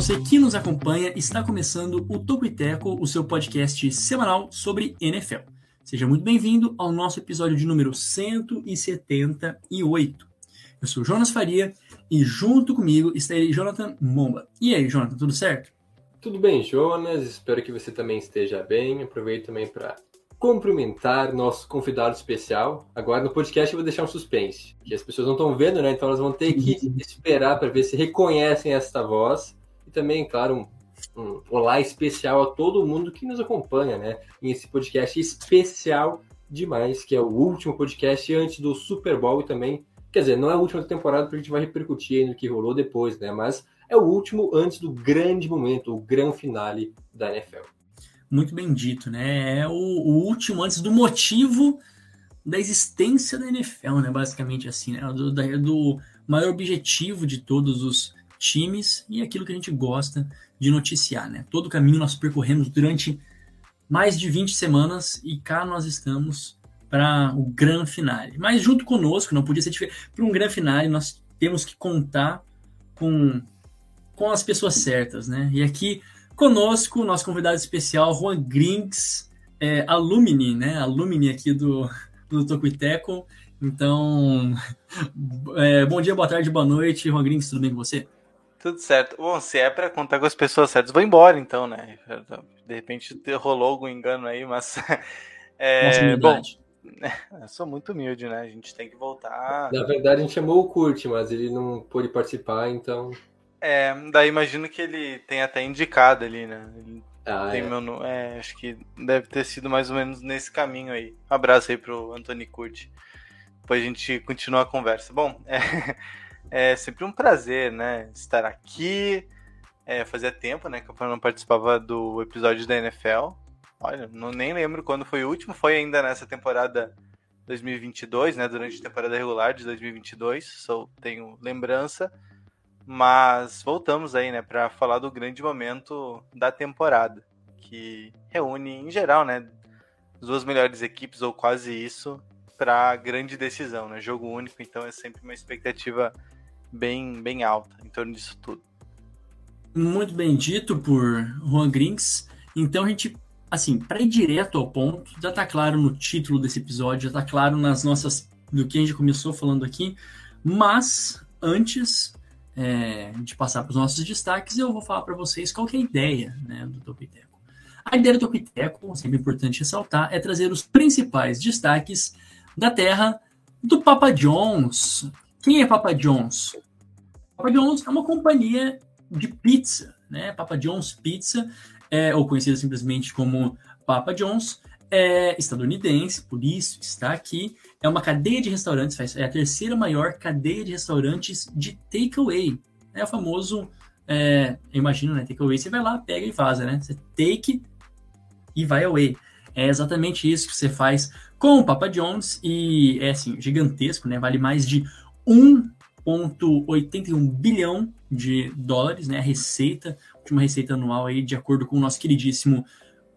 você que nos acompanha, está começando o Toco e Teco, o seu podcast semanal sobre NFL. Seja muito bem-vindo ao nosso episódio de número 178. Eu sou Jonas Faria e junto comigo está ele, Jonathan Momba. E aí, Jonathan, tudo certo? Tudo bem, Jonas? Espero que você também esteja bem. Aproveito também para cumprimentar nosso convidado especial. Agora no podcast eu vou deixar um suspense, que as pessoas não estão vendo, né? Então elas vão ter que esperar para ver se reconhecem esta voz. E também, claro, um, um olá especial a todo mundo que nos acompanha, né? Nesse podcast especial demais, que é o último podcast antes do Super Bowl e também, quer dizer, não é a última temporada porque a gente vai repercutir no que rolou depois, né? Mas é o último antes do grande momento, o grande finale da NFL. Muito bem dito, né? É o, o último antes do motivo da existência da NFL, né? Basicamente assim, né? Do, da, do maior objetivo de todos os times e aquilo que a gente gosta de noticiar, né? Todo o caminho nós percorremos durante mais de 20 semanas e cá nós estamos para o grande finale. Mas junto conosco, não podia ser diferente, para um grande finale nós temos que contar com, com as pessoas certas, né? E aqui conosco, nosso convidado especial, Juan Grings, é, alumni, né? Alumni aqui do, do Tocuiteco. Então, é, bom dia, boa tarde, boa noite. Juan Grings, tudo bem com você? Tudo certo. Bom, se é para contar com as pessoas certas, vou embora então, né? De repente rolou algum engano aí, mas. É, bom, eu sou muito humilde, né? A gente tem que voltar. Na verdade, a gente chamou o Kurt, mas ele não pôde participar, então. É, daí imagino que ele tenha até indicado ali, né? Ele Ah, tem é. meu é, acho que deve ter sido mais ou menos nesse caminho aí. Um abraço aí pro Antônio Curti. Depois a gente continua a conversa. Bom, é, é sempre um prazer, né? Estar aqui. É, fazia tempo, né? Que eu não participava do episódio da NFL. Olha, não, nem lembro quando foi o último. Foi ainda nessa temporada 2022, né? Durante a temporada regular de 2022. Só tenho lembrança. Mas voltamos aí, né, para falar do grande momento da temporada, que reúne em geral, né, as duas melhores equipes ou quase isso para grande decisão, né? Jogo único, então é sempre uma expectativa bem bem alta em torno disso tudo. Muito bem dito por Juan Grings. Então a gente, assim, para ir direto ao ponto, já tá claro no título desse episódio, já tá claro nas nossas do que a gente começou falando aqui, mas antes é, de passar para os nossos destaques, eu vou falar para vocês qual é a ideia né, do Topiteco. A ideia do Topiteco, sempre importante ressaltar, é trazer os principais destaques da terra do Papa John's. Quem é Papa John's? Papa John's é uma companhia de pizza, né? Papa John's Pizza, é, ou conhecida simplesmente como Papa John's, é estadunidense, por isso está aqui. É uma cadeia de restaurantes, é a terceira maior cadeia de restaurantes de takeaway. É o famoso, é, imagino, né? Takeaway, você vai lá, pega e vaza, né? Você take e vai away. É exatamente isso que você faz com o Papa John's e é assim, gigantesco, né? Vale mais de 1,81 bilhão de dólares, né? A receita, última receita anual aí, de acordo com o nosso queridíssimo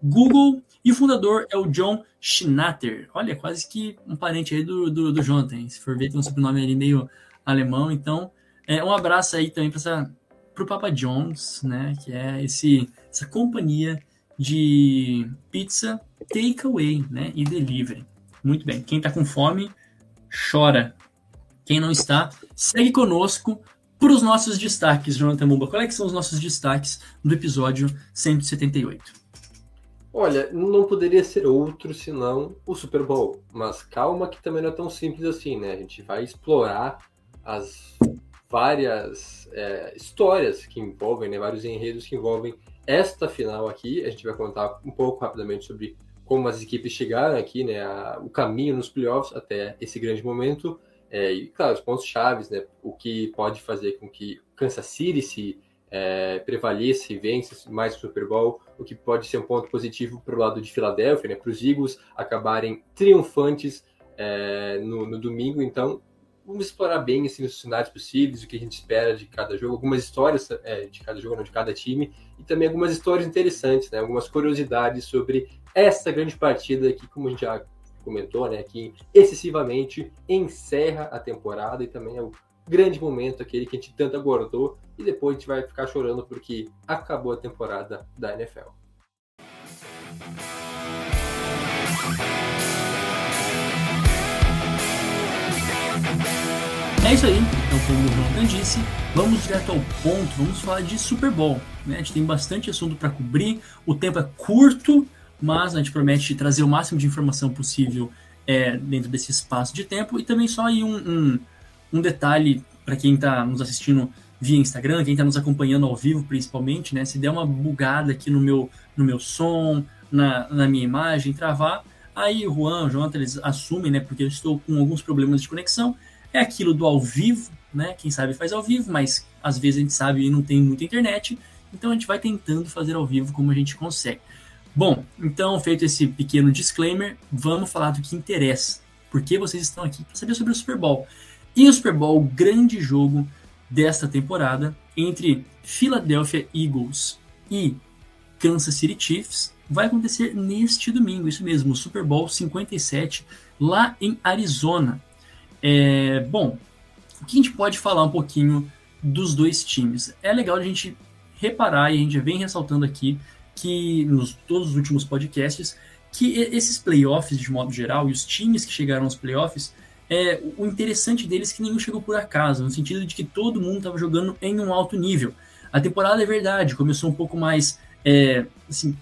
Google. E o fundador é o John Schnatter. Olha, quase que um parente aí do, do, do Jonathan. Se for ver, tem um sobrenome ali meio alemão. Então, é, um abraço aí também para o Papa John's, né? Que é esse, essa companhia de pizza takeaway, né? E delivery. Muito bem. Quem tá com fome, chora. Quem não está, segue conosco para os nossos destaques, Jonathan Mumba. Quais é são os nossos destaques do episódio 178? Olha, não poderia ser outro senão o Super Bowl. Mas calma que também não é tão simples assim, né? A gente vai explorar as várias é, histórias que envolvem, né? Vários enredos que envolvem esta final aqui. A gente vai contar um pouco rapidamente sobre como as equipes chegaram aqui, né? a- o caminho nos playoffs até esse grande momento. É, e, claro, os pontos chaves, né? O que pode fazer com que Kansas City se é, prevaleça e vença mais o Super Bowl, o que pode ser um ponto positivo para o lado de Filadélfia, né? Para os Eagles acabarem triunfantes é, no, no domingo. Então, vamos explorar bem assim, os cenários possíveis, o que a gente espera de cada jogo, algumas histórias é, de cada jogo, não de cada time, e também algumas histórias interessantes, né? algumas curiosidades sobre essa grande partida que, como a gente já comentou, né, que excessivamente encerra a temporada e também é o grande momento aquele que a gente tanto aguardou e depois a gente vai ficar chorando porque acabou a temporada da NFL. É isso aí, então como o Jonathan disse, vamos direto ao ponto, vamos falar de Super Bowl. Né? A gente tem bastante assunto para cobrir, o tempo é curto, mas a gente promete trazer o máximo de informação possível é, dentro desse espaço de tempo. E também só aí um, um, um detalhe para quem está nos assistindo via Instagram, quem está nos acompanhando ao vivo principalmente, né? Se der uma bugada aqui no meu, no meu som, na, na minha imagem, travar, aí o Juan, o Jonathan, eles assumem, né? Porque eu estou com alguns problemas de conexão é aquilo do ao vivo, né? Quem sabe faz ao vivo, mas às vezes a gente sabe e não tem muita internet, então a gente vai tentando fazer ao vivo como a gente consegue. Bom, então feito esse pequeno disclaimer, vamos falar do que interessa. Por que vocês estão aqui para saber sobre o Super Bowl? E o Super Bowl, o grande jogo desta temporada entre Philadelphia Eagles e Kansas City Chiefs, vai acontecer neste domingo, isso mesmo, o Super Bowl 57, lá em Arizona. É, bom, o que a gente pode falar um pouquinho dos dois times? É legal a gente reparar, e a gente vem ressaltando aqui, que nos todos os últimos podcasts, que esses playoffs, de modo geral, e os times que chegaram aos playoffs, é, o interessante deles é que nenhum chegou por acaso, no sentido de que todo mundo estava jogando em um alto nível. A temporada é verdade, começou um pouco mais é, assim,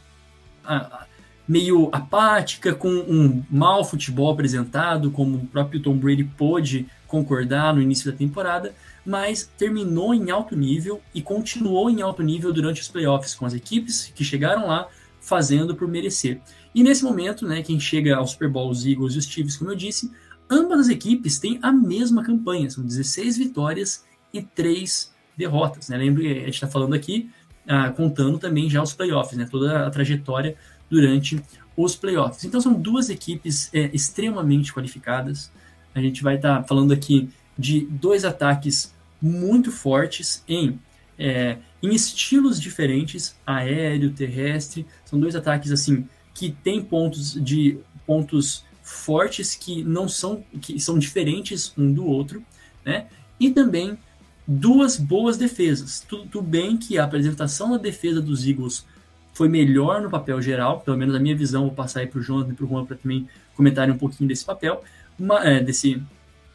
a, meio apática, com um mau futebol apresentado, como o próprio Tom Brady pôde concordar no início da temporada, mas terminou em alto nível e continuou em alto nível durante os playoffs, com as equipes que chegaram lá fazendo por merecer. E nesse momento, né, quem chega ao Super Bowl, os Eagles e os Chiefs, como eu disse, ambas as equipes têm a mesma campanha, são 16 vitórias e 3 derrotas. Né? Lembra que a gente está falando aqui, ah, contando também já os playoffs, né? toda a trajetória durante os playoffs. Então são duas equipes é, extremamente qualificadas. A gente vai estar tá falando aqui de dois ataques muito fortes em, é, em estilos diferentes, aéreo, terrestre. São dois ataques assim que têm pontos de pontos fortes que não são que são diferentes um do outro, né? E também duas boas defesas. Tudo bem que a apresentação da defesa dos Eagles foi melhor no papel geral, pelo menos a minha visão, vou passar aí para o Jonathan e para o Juan para também comentarem um pouquinho desse papel, uma, é, desse,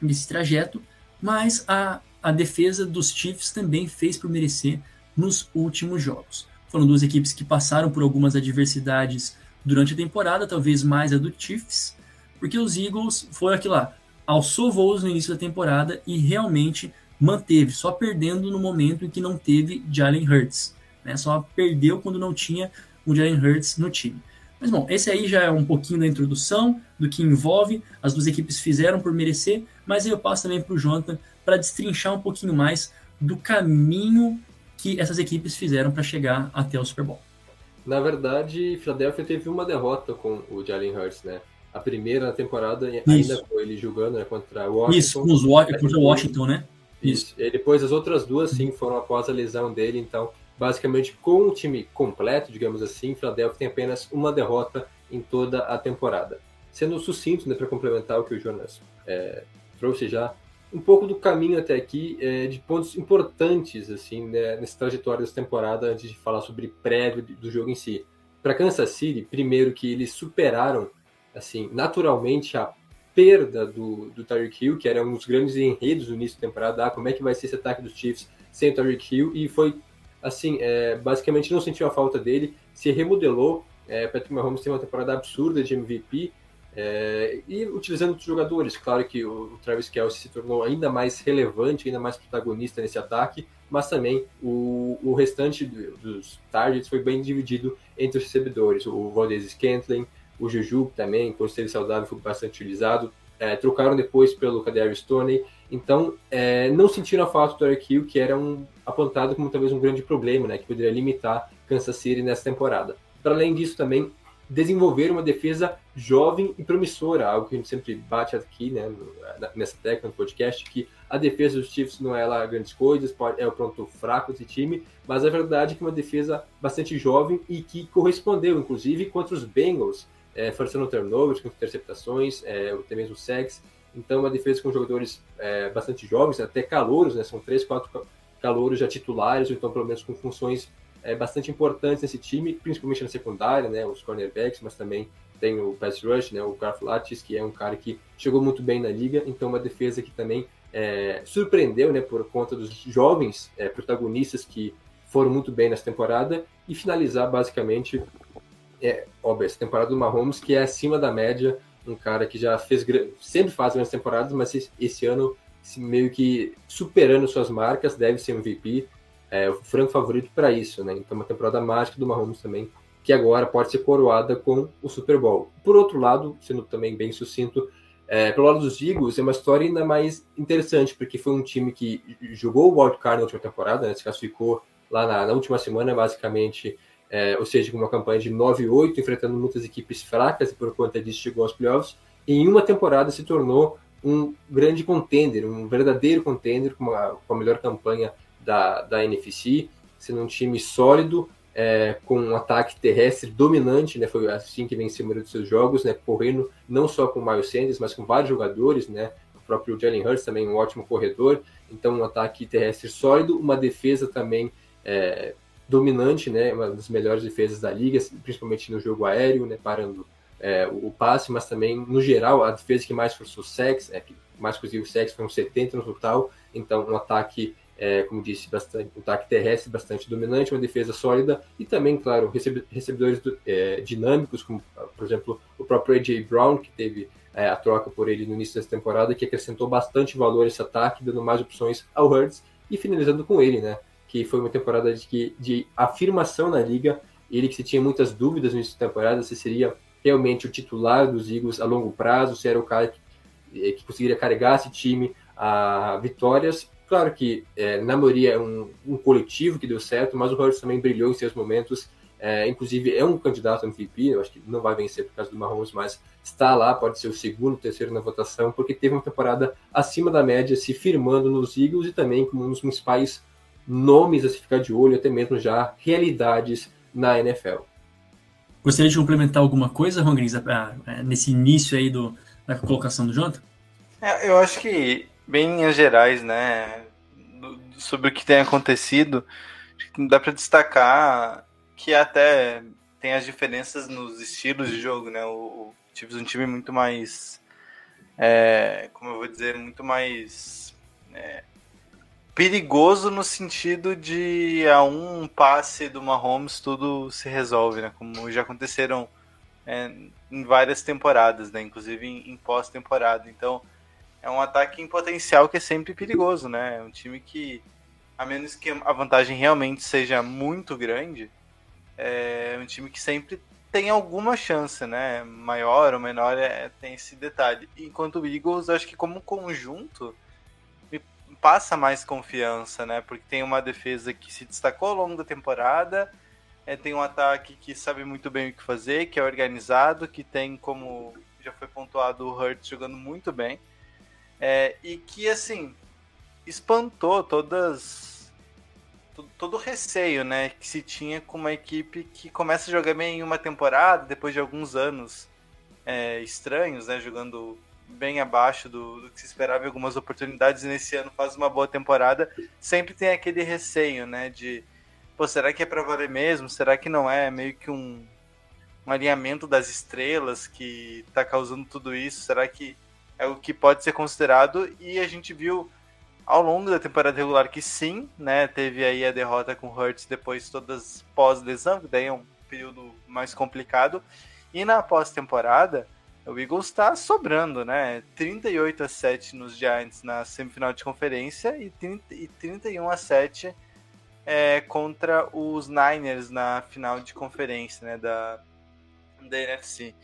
desse trajeto, mas a, a defesa dos Chiefs também fez por merecer nos últimos jogos. Foram duas equipes que passaram por algumas adversidades durante a temporada, talvez mais a do Chiefs, porque os Eagles foram aquilo lá, alçou voos no início da temporada e realmente manteve, só perdendo no momento em que não teve Jalen Hurts né? Só perdeu quando não tinha o Jalen Hurts no time. Mas bom, esse aí já é um pouquinho da introdução do que envolve. As duas equipes fizeram por merecer, mas aí eu passo também para o Jonathan para destrinchar um pouquinho mais do caminho que essas equipes fizeram para chegar até o Super Bowl. Na verdade, Philadelphia teve uma derrota com o Jalen Hurts, né? A primeira temporada Isso. ainda com ele jogando né, contra o Washington. Isso, contra o Washington, né? Isso. E depois as outras duas, sim, foram após a lesão dele, então basicamente com o time completo, digamos assim, Philadelphia tem apenas uma derrota em toda a temporada. Sendo sucinto, né, para complementar o que o Jonas é, trouxe já, um pouco do caminho até aqui é, de pontos importantes assim né, nessa trajetória dessa temporada, antes de falar sobre prévio do jogo em si. Para Kansas City, primeiro que eles superaram assim naturalmente a perda do, do Tyreek Hill, que era um dos grandes enredos no início da temporada, ah, como é que vai ser esse ataque dos Chiefs sem o Tyreek Hill, e foi assim, é, basicamente não sentiu a falta dele, se remodelou. É, Patrick Mahomes tem uma temporada absurda de MVP é, e utilizando outros jogadores. Claro que o, Travis Kelsey se tornou ainda mais relevante, ainda mais protagonista nesse ataque, mas também o, o restante dos targets foi bem dividido entre os recebedores. O Valdez Scantling, o Juju também, por ser saudável, foi bastante utilizado. É, trocaram depois pelo Kadarius Stoney. Então, é, não sentiram a falta do Eric Hill, que era um, apontado como talvez um grande problema, né, que poderia limitar Kansas City nessa temporada. Para além disso, também desenvolver uma defesa jovem e promissora, algo que a gente sempre bate aqui, né, nessa técnica no podcast, que a defesa dos Chiefs não é lá grandes coisas, é o pronto fraco desse time, mas a verdade é que é uma defesa bastante jovem e que correspondeu, inclusive, contra os Bengals, é, forçando turnovers, com interceptações, é, até mesmo sacks. Então, uma defesa com jogadores é, bastante jovens, até calouros, né, são três, quatro calouros já titulares, ou então pelo menos com funções é, bastante importantes nesse time, principalmente na secundária, né, os cornerbacks, mas também tem o pass rush, né, o Karflatis, que é um cara que chegou muito bem na liga, então uma defesa que também é, surpreendeu, né, por conta dos jovens é, protagonistas que foram muito bem nessa temporada. E finalizar basicamente, é, óbvio, essa temporada do Mahomes que é acima da média, um cara que já fez sempre faz grandes temporadas, mas esse, esse meio que superando suas marcas, deve ser um VP, é, o franco favorito para isso, né? Então, uma temporada mágica do Mahomes também, que agora pode ser coroada com o Super Bowl. Por outro lado, sendo também bem sucinto, é, pelo lado dos Eagles, é uma história ainda mais interessante, porque foi um time que jogou o Wild Card na última temporada, né? se classificou lá na, na última semana, basicamente, é, ou seja, com uma campanha de 9-8, enfrentando muitas equipes fracas, e por conta disso chegou aos playoffs, e em uma temporada se tornou um grande contender, um verdadeiro contender, com, uma, com a melhor campanha da, da NFC, sendo um time sólido, é, com um ataque terrestre dominante, né? Foi assim que venceu o número dos seus jogos, né? Correndo não só com o Miles Sanders, mas com vários jogadores, né? O próprio Jalen Hurts também um ótimo corredor, então um ataque terrestre sólido, uma defesa também é, dominante, né? Uma das melhores defesas da liga, principalmente no jogo aéreo, né? Parando é, o passe, mas também no geral a defesa que mais forçou sex, é, que mais conseguiu sex foram 70 no total, então um ataque é, como disse, bastante, um ataque terrestre bastante dominante, uma defesa sólida e também, claro, recebedores do, é, dinâmicos, como, por exemplo, o próprio A.J. Brown, que teve é, a troca por ele no início dessa temporada, que acrescentou bastante valor a esse ataque, dando mais opções ao Hurts e finalizando com ele, né? Que foi uma temporada de, de afirmação na liga. Ele que se tinha muitas dúvidas no início da temporada se seria realmente o titular dos Eagles a longo prazo, se era o cara que, que conseguiria carregar esse time a vitórias Claro que é, na maioria é um, um, coletivo que deu certo, mas o Hurts também brilhou em seus momentos. É, inclusive é um candidato a MVP, eu acho que não vai vencer por causa do Mahomes, mas está lá, pode ser o segundo, terceiro na votação, porque teve uma temporada acima da média, se firmando nos Eagles e também como um dos principais nomes a se ficar de olho, até mesmo já realidades na NFL. Gostaria de complementar alguma coisa, Rongrins, nesse início aí do, da colocação do Jonathan? É, eu acho que bem em linhas gerais, né, sobre o que tem acontecido, dá para destacar que até tem as diferenças nos estilos de jogo, né? O, tive um time muito mais, é, como eu vou dizer, muito mais é, perigoso no sentido de a um passe do Mahomes tudo se resolve, né? Como já aconteceram é, em várias temporadas, né? Inclusive em, em pós-temporada. Então é um ataque em potencial que é sempre perigoso, né? É um time que, a menos que a vantagem realmente seja muito grande, é um time que sempre tem alguma chance, né? Maior ou menor é, tem esse detalhe. Enquanto o Eagles, acho que como conjunto, passa mais confiança, né? Porque tem uma defesa que se destacou ao longo da temporada, é, tem um ataque que sabe muito bem o que fazer, que é organizado, que tem, como já foi pontuado, o Hurts jogando muito bem. É, e que, assim, espantou todas. Todo o receio, né? Que se tinha com uma equipe que começa a jogar bem em uma temporada, depois de alguns anos é, estranhos, né? Jogando bem abaixo do, do, que se esperava em algumas oportunidades, e nesse ano faz uma boa temporada. Sempre tem aquele receio, né? De, pô, será que é pra valer mesmo? Será que não é? Meio que um, um alinhamento das estrelas que tá causando tudo isso? Será que é o que pode ser considerado e a gente viu ao longo da temporada regular que sim, né, teve aí a derrota com o Hurts depois todas pós-lesão, que daí é um período mais complicado. E na pós-temporada, o Eagles está sobrando, né? 38 a 7 nos Giants na semifinal de conferência e, 30, e 31 a 7 é, contra os Niners na final de conferência, né, da, da NFC.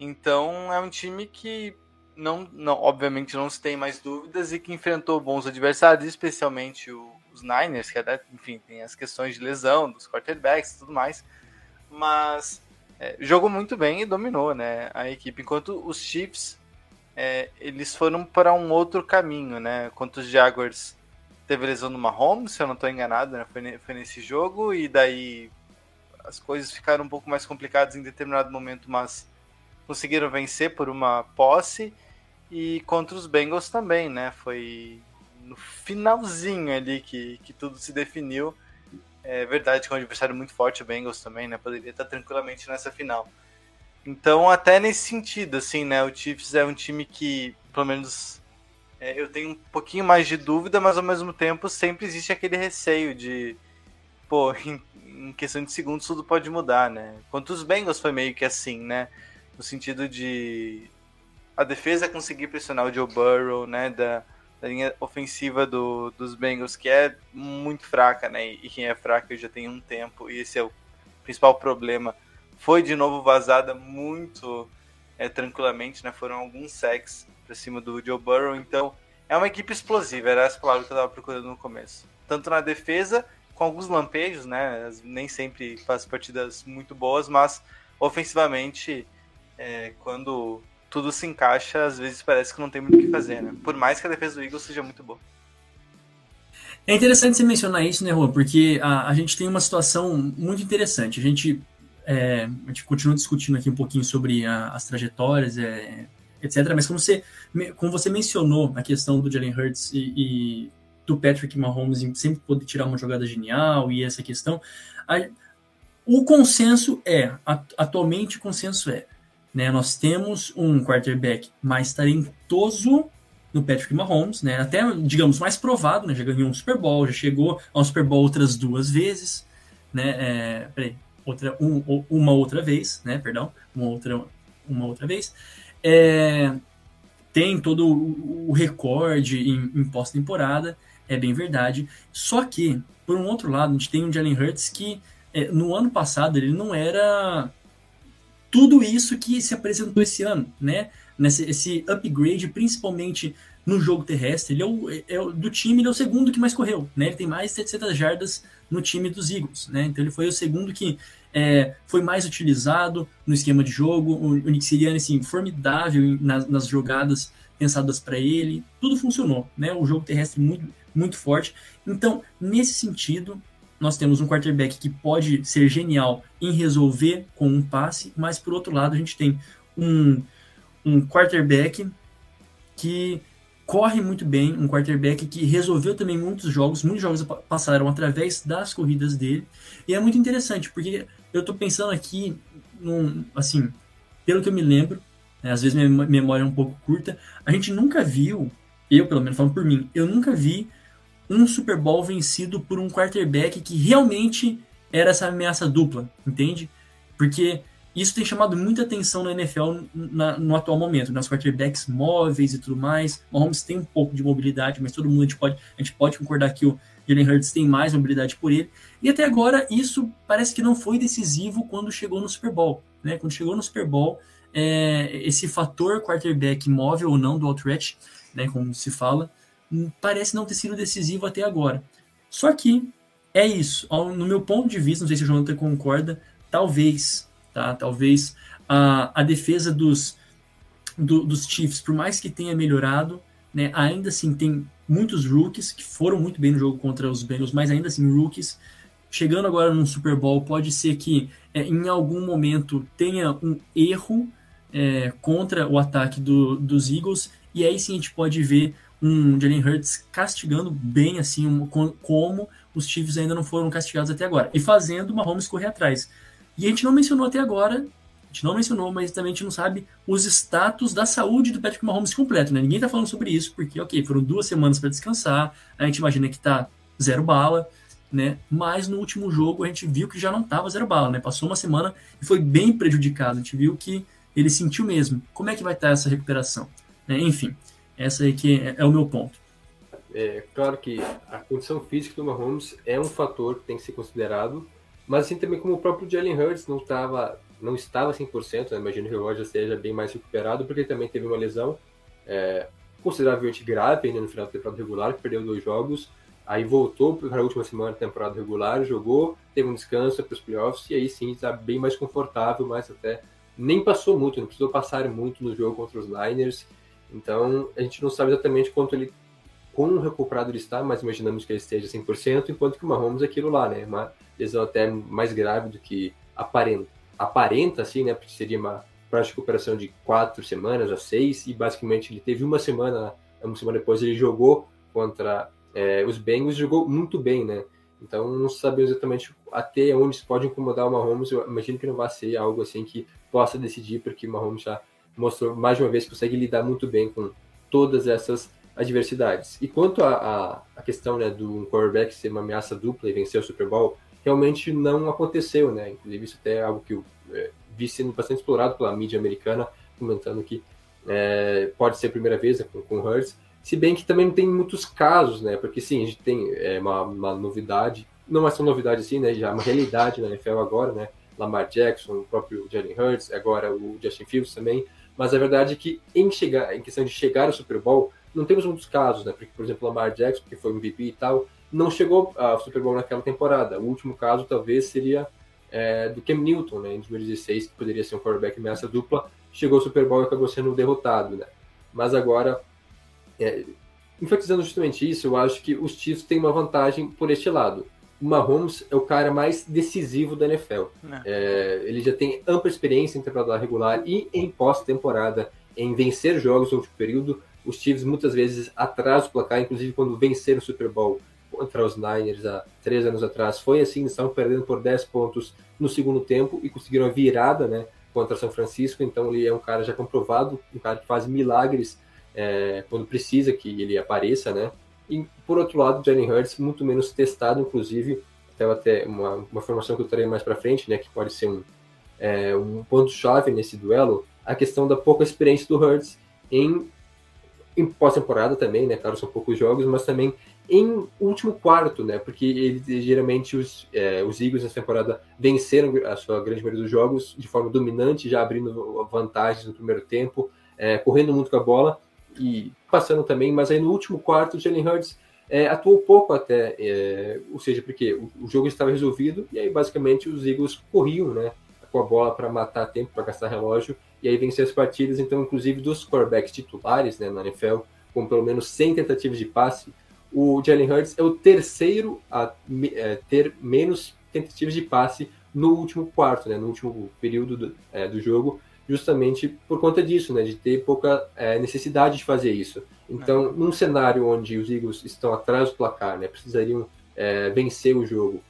Então é um time que não, não, obviamente não se tem mais dúvidas e que enfrentou bons adversários, especialmente o, os Niners, que até, enfim, tem as questões de lesão dos quarterbacks e tudo mais, mas é, jogou muito bem e dominou, né, a equipe, enquanto os Chiefs é, eles foram para um outro caminho, né, enquanto os Jaguars teve lesão no Mahomes, se eu não estou enganado, né, foi, foi nesse jogo e daí as coisas ficaram um pouco mais complicadas em determinado momento, mas conseguiram vencer por uma posse e contra os Bengals também, né? Foi no finalzinho ali que, que tudo se definiu. É verdade que é um adversário muito forte o Bengals também, né? Poderia estar tranquilamente nessa final. Então, até nesse sentido, assim, né? O Chiefs é um time que, pelo menos, é, eu tenho um pouquinho mais de dúvida, mas ao mesmo tempo sempre existe aquele receio de, pô, em, em questão de segundos tudo pode mudar, né? Quanto os Bengals foi meio que assim, né? No sentido de a defesa conseguir pressionar o Joe Burrow, né? Da, da linha ofensiva do, dos Bengals, que é muito fraca, né? E quem é fraca já tem um tempo, e esse é o principal problema. Foi de novo vazada muito é, tranquilamente, né? Foram alguns sacks para cima do Joe Burrow, então é uma equipe explosiva, era essa palavra que eu estava procurando no começo. Tanto na defesa com alguns lampejos, né? Nem sempre faz partidas muito boas, mas ofensivamente, é, quando tudo se encaixa, às vezes parece que não tem muito o que fazer, né? Por mais que a defesa do Eagles seja muito boa. É interessante você mencionar isso, né, Juan? Porque a, a gente tem uma situação muito interessante. A gente, é, a gente continua discutindo aqui um pouquinho sobre a, as trajetórias, é, etc. Mas como você, como você mencionou a questão do Jalen Hurts e, e do Patrick Mahomes em sempre poder tirar uma jogada genial e essa questão. A, o consenso é, atualmente o consenso é, né, nós temos um quarterback mais talentoso no Patrick Mahomes, né, até, digamos, mais provado, né, já ganhou um Super Bowl, já chegou ao Super Bowl outras duas vezes, né, é, peraí, outra, um, uma outra vez, né, perdão, uma outra, uma outra vez, é, tem todo o, recorde em, em pós-temporada, é bem verdade. Só que, por um outro lado, a gente tem um Jalen Hurts que é, no ano passado ele não era tudo isso que se apresentou esse ano, né? Nesse, esse upgrade, principalmente no jogo terrestre, ele é, o, é o, do time, ele é o segundo que mais correu, né? Ele tem mais de 700 jardas no time dos Eagles, né? Então ele foi o segundo que é, foi mais utilizado no esquema de jogo. O, o Nick Sirianni, assim, formidável nas, nas jogadas pensadas para ele, tudo funcionou, né? O jogo terrestre muito, muito forte. Então, nesse sentido, nós temos um quarterback que pode ser genial em resolver com um passe, mas por outro lado, a gente tem um, um quarterback que corre muito bem, um quarterback que resolveu também muitos jogos, muitos jogos passaram através das corridas dele, e é muito interessante, porque eu estou pensando aqui, num, assim, pelo que eu me lembro, né, às vezes minha memória é um pouco curta, a gente nunca viu, eu pelo menos falando por mim, eu nunca vi um Super Bowl vencido por um quarterback que realmente era essa ameaça dupla, entende? Porque isso tem chamado muita atenção na NFL na, no atual momento, nas quarterbacks móveis e tudo mais. Mahomes tem um pouco de mobilidade, mas todo mundo a gente pode, a gente pode concordar que o Jalen Hurts tem mais mobilidade por ele. E até agora isso parece que não foi decisivo quando chegou no Super Bowl. Né? Quando chegou no Super Bowl, é, esse fator quarterback móvel ou não do outreach, né, como se fala, parece não ter sido decisivo até agora. Só que é isso. No meu ponto de vista, não sei se o Jonathan concorda, talvez, tá? Talvez a, a defesa dos, do, dos Chiefs, por mais que tenha melhorado, né, ainda assim tem muitos rookies que foram muito bem no jogo contra os Bengals, mas ainda assim rookies. Chegando agora no Super Bowl, pode ser que é, em algum momento tenha um erro é, contra o ataque do, dos Eagles, e aí sim a gente pode ver um Jalen Hurts castigando bem assim um, como os Chiefs ainda não foram castigados até agora e fazendo uma Mahomes correr atrás. E a gente não mencionou até agora, a gente não mencionou, mas também a gente não sabe os status da saúde do Patrick Mahomes completo, né? Ninguém tá falando sobre isso porque, ok, foram duas semanas para descansar, a gente imagina que tá zero bala, né? Mas no último jogo a gente viu que já não tava zero bala, né? Passou uma semana e foi bem prejudicado, a gente viu que ele sentiu mesmo. Como é que vai estar tá essa recuperação? Né? Enfim, essa aí que é, é o meu ponto. É claro que a condição física do Mahomes é um fator que tem que ser considerado, mas assim também como o próprio Jalen Hurts não estava não estava 100%, né? imagino que o Roger esteja bem mais recuperado, porque ele também teve uma lesão é, consideravelmente grave ainda no final da temporada regular, perdeu dois jogos. Aí voltou para a última semana da temporada regular, jogou, teve um descanso para os playoffs e aí sim está bem mais confortável, mas até nem passou muito, não precisou passar muito no jogo contra os Niners. Então a gente não sabe exatamente quanto ele, quão recuperado ele está, mas imaginamos que ele esteja 100%, enquanto que o Mahomes é aquilo lá, né? Uma lesão até mais grave do que aparenta, aparenta assim, né? Porque seria uma prazo de recuperação de quatro semanas a seis, e basicamente ele teve uma semana, uma semana depois ele jogou contra é, os Bengals jogou muito bem, né? Então não sabemos exatamente até onde isso pode incomodar o Mahomes. Eu imagino que não vai ser algo assim que possa decidir, porque o Mahomes já mostrou mais uma vez que consegue lidar muito bem com todas essas adversidades. E quanto à questão né, do quarterback ser uma ameaça dupla e vencer o Super Bowl, realmente não aconteceu, né? Inclusive isso até é algo que eu é, vi sendo bastante explorado pela mídia americana, comentando que é, pode ser a primeira vez né, com, com o Hurts, se bem que também não tem muitos casos, né? Porque sim, a gente tem é, uma, uma, novidade, não é só novidade assim, né? Já é uma realidade na NFL agora, né? Lamar Jackson, o próprio Jalen Hurts, agora o Justin Fields também. Mas a verdade é que em chegar, em questão de chegar ao Super Bowl, não temos muitos casos, né? Porque, por exemplo, Lamar Jackson, que foi MVP e tal, não chegou ao Super Bowl naquela temporada. O último caso talvez seria é, do Cam Newton, né? Em 2016, que poderia ser um quarterback ameaça dupla, chegou ao Super Bowl e acabou sendo derrotado, né? Mas agora é, enfatizando justamente isso, eu acho que os Chiefs têm uma vantagem por este lado. O Mahomes é o cara mais decisivo da NFL. É. é, ele já tem ampla experiência em temporada regular e em pós-temporada em vencer jogos no último período. Os Chiefs muitas vezes atrasam o placar, inclusive quando venceram o Super Bowl contra os Niners há três anos atrás. Foi assim, estavam perdendo por 10 pontos no segundo tempo e conseguiram a virada né, contra São Francisco. Então ele é um cara já comprovado, um cara que faz milagres é, quando precisa que ele apareça, né? E por outro lado, Jalen Hurts muito menos testado, inclusive, até, até uma, uma formação que eu trarei mais para frente, né? Que pode ser um, é, um ponto-chave nesse duelo, a questão da pouca experiência do Hurts em, em pós-temporada também, né? Claro, são poucos jogos, mas também em último quarto, né? Porque ele, geralmente os, é, os Eagles nessa temporada venceram a sua grande maioria dos jogos de forma dominante, já abrindo vantagens no primeiro tempo, é, correndo muito com a bola e passando também, mas aí no último quarto Jalen Hurts é, atuou pouco até, é, ou seja, porque o, o, jogo estava resolvido e aí basicamente os Eagles corriam, né, com a bola para matar tempo, para gastar relógio e aí vencer as partidas. Então, inclusive dos quarterbacks titulares, né, na NFL, com pelo menos 100 tentativas de passe, o Jalen Hurts é o terceiro a é, ter menos tentativas de passe no último quarto, né, no último período do, é, do jogo, justamente por conta disso, né, de ter pouca é, necessidade de fazer isso. Então, é. num cenário onde os Eagles estão atrás do placar, né, precisariam é, vencer o jogo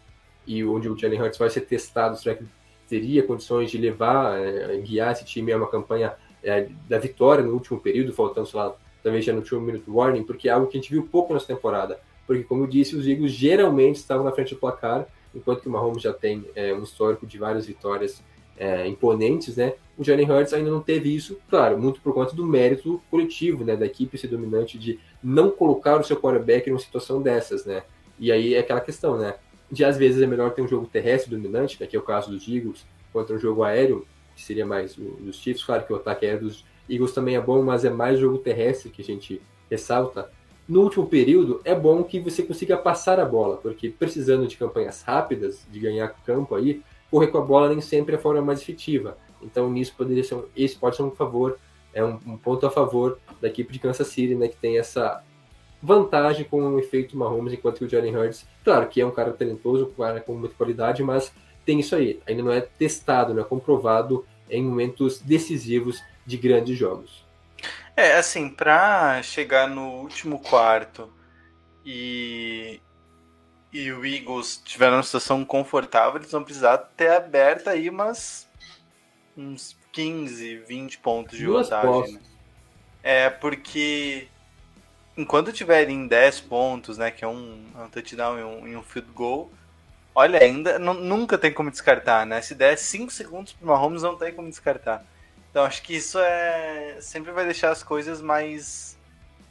e onde o Jalen Hurts vai ser testado, será que teria condições de levar, é, guiar esse time a uma campanha é, da vitória no último período, faltando, sei lá, talvez já no último minuto warning, porque é algo que a gente viu pouco nessa temporada. Porque, como eu disse, os Eagles geralmente estavam na frente do placar, enquanto que o Mahomes já tem é, um histórico de várias vitórias é, imponentes, né? O Jalen Hurts ainda não teve isso, claro, muito por conta do mérito coletivo, né, da equipe ser dominante de não colocar o seu quarterback em uma situação dessas, né? E aí é aquela questão, né? De às vezes é melhor ter um jogo terrestre dominante, né, que é o caso dos Eagles, contra um jogo aéreo, que seria mais o, dos Chiefs, claro que o ataque aéreo dos Eagles também é bom, mas é mais jogo terrestre que a gente ressalta. No último período, é bom que você consiga passar a bola, porque precisando de campanhas rápidas, de ganhar campo aí, correr com a bola nem sempre é a forma mais efetiva. Então nisso poderia ser um, esse pode ser um favor, é um, um, ponto a favor da equipe de Kansas City, né, que tem essa vantagem com o efeito Mahomes, enquanto que o Jalen Hurts, claro que é um cara talentoso, um cara com muita qualidade, mas tem isso aí, ainda não é testado, não é comprovado em momentos decisivos de grandes jogos. É, assim, para chegar no último quarto e e o Eagles tiveram uma situação confortável, eles vão precisar ter aberto aí umas uns 15, 20 pontos de Duas vantagem. Né? É, porque enquanto tiverem 10 pontos, né, que é um, um touchdown e um, e um field goal, olha, ainda nunca tem como descartar, né? Se der 5 segundos para Mahomes, não tem como descartar. Então acho que isso é sempre vai deixar as coisas mais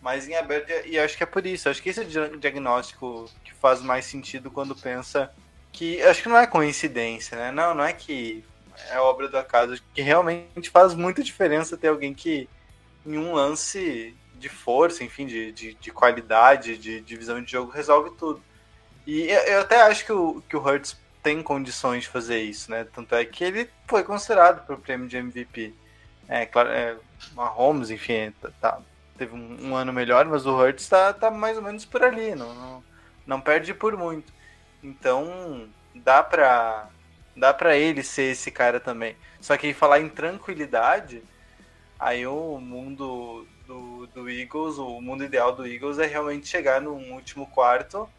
mais em aberto e acho que é por isso. Acho que esse é o diagnóstico faz mais sentido quando pensa que acho que não é coincidência, né? Não, não é que é obra do acaso, que realmente faz muita diferença ter alguém que em um lance de força, enfim, de, de, de qualidade, de, de visão de jogo, resolve tudo. E eu, eu até acho que o, que o Hurts tem condições de fazer isso, né? Tanto é que ele foi considerado para o prêmio de MVP. É, claro, é, Mahomes, enfim, tá, tá teve um, um, ano melhor, mas o Hurts está tá mais ou menos por ali, não, não, não perde por muito. Então, dá para dá para ele ser esse cara também. Só que falar em tranquilidade, aí o mundo do, do Eagles, o mundo ideal do Eagles é realmente chegar no último quarto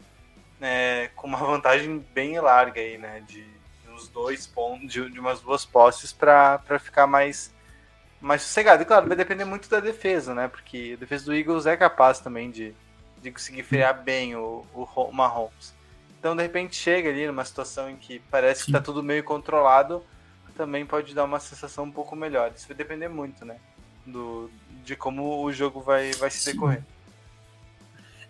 né, com uma vantagem bem larga aí, né, de, de uns dois pontos, de, de umas duas posses para ficar mais mais sossegado. E claro, vai depender muito da defesa, né, porque a defesa do Eagles é capaz também de, de conseguir frear bem o, o Mahomes. Então, de repente, chega ali numa situação em que parece que está tudo meio controlado, também pode dar uma sensação um pouco melhor. Isso vai depender muito, né? Do, de como o jogo vai, vai se decorrer.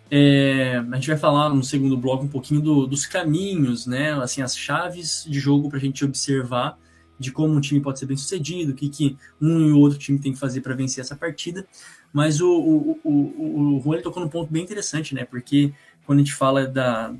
É, a gente vai falar no segundo bloco um pouquinho do, dos caminhos, né? Assim, as chaves de jogo para a gente observar de como um time pode ser bem sucedido, o que, que um e outro time tem que fazer para vencer essa partida. Mas o, o, o, o Juan tocou num ponto bem interessante, né? Porque quando a gente fala da,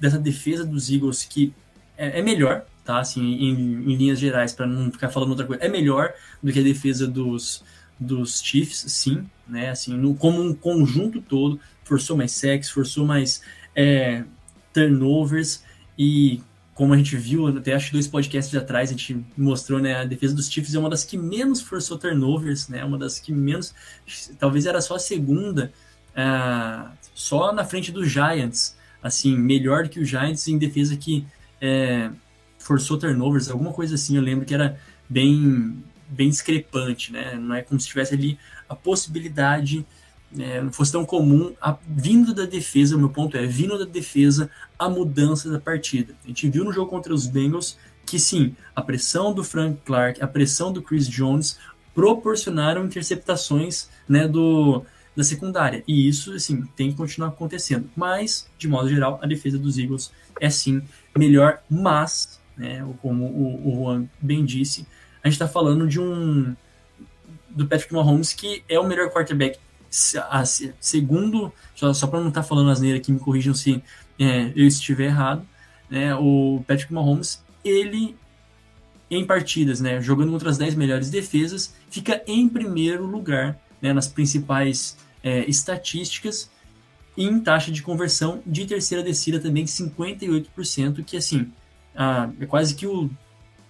dessa defesa dos Eagles que é, é melhor, tá? Assim, em, em linhas gerais, para não ficar falando outra coisa, é melhor do que a defesa dos, dos Chiefs, sim, né? Assim, no, como um conjunto todo, forçou mais sacks, forçou mais é, turnovers e como a gente viu, até acho dois podcasts atrás, a gente mostrou, né, a defesa dos Chiefs é uma das que menos forçou turnovers, né, uma das que menos, talvez era só a segunda, uh, só na frente dos Giants, assim, melhor que o Giants em defesa que é, forçou turnovers, alguma coisa assim, eu lembro que era bem, bem discrepante, né? Não é como se tivesse ali a possibilidade, é, não fosse tão comum, a, vindo da defesa, o meu ponto é, vindo da defesa, a mudança da partida. A gente viu no jogo contra os Bengals que sim, a pressão do Frank Clark, a pressão do Chris Jones proporcionaram interceptações né, do, da secundária. E isso, assim, tem que continuar acontecendo. Mas, de modo geral, a defesa dos Eagles é sim melhor, mas, né, como o, o Juan bem disse, a gente está falando de um do Patrick Mahomes que é o melhor quarterback segundo, só, só para não estar tá falando asneira aqui, me corrijam se é, eu estiver errado, né, o Patrick Mahomes, ele em partidas, né, jogando contra as 10 melhores defesas, fica em primeiro lugar né, nas principais é, estatísticas e em taxa de conversão de terceira descida também 58%, que assim a, é quase que o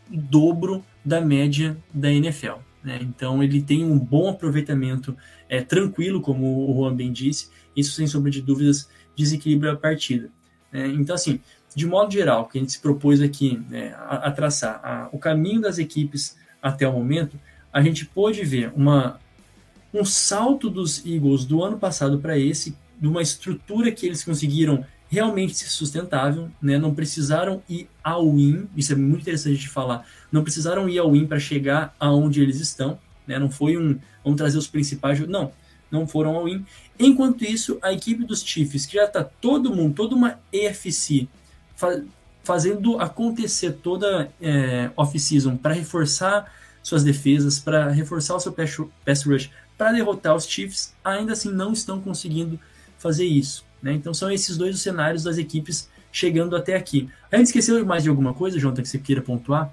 dobro da média da NFL. Né? Então ele tem um bom aproveitamento é, tranquilo, como o Juan bem disse, isso sem sombra de dúvidas desequilibra a partida. Né? Então assim, de modo geral, que a gente se propôs aqui né, a, a, traçar a, o caminho das equipes até o momento, a gente pôde ver uma um salto dos Eagles do ano passado para esse, de uma estrutura que eles conseguiram realmente ser sustentável, né? Não precisaram ir ao win, isso é muito interessante de falar. Não precisaram ir ao win para chegar aonde eles estão, né? Não foi um vamos trazer os principais, não, não foram ao win. Enquanto isso, a equipe dos Chiefs, que já está todo mundo, toda uma EFC fa fazendo acontecer toda é, off-season para reforçar suas defesas, para reforçar o seu pass rush, para derrotar os Chiefs, ainda assim não estão conseguindo fazer isso. Né? Então são esses dois os cenários das equipes chegando até aqui. A gente esqueceu mais de alguma coisa, Jonathan, que você queira pontuar?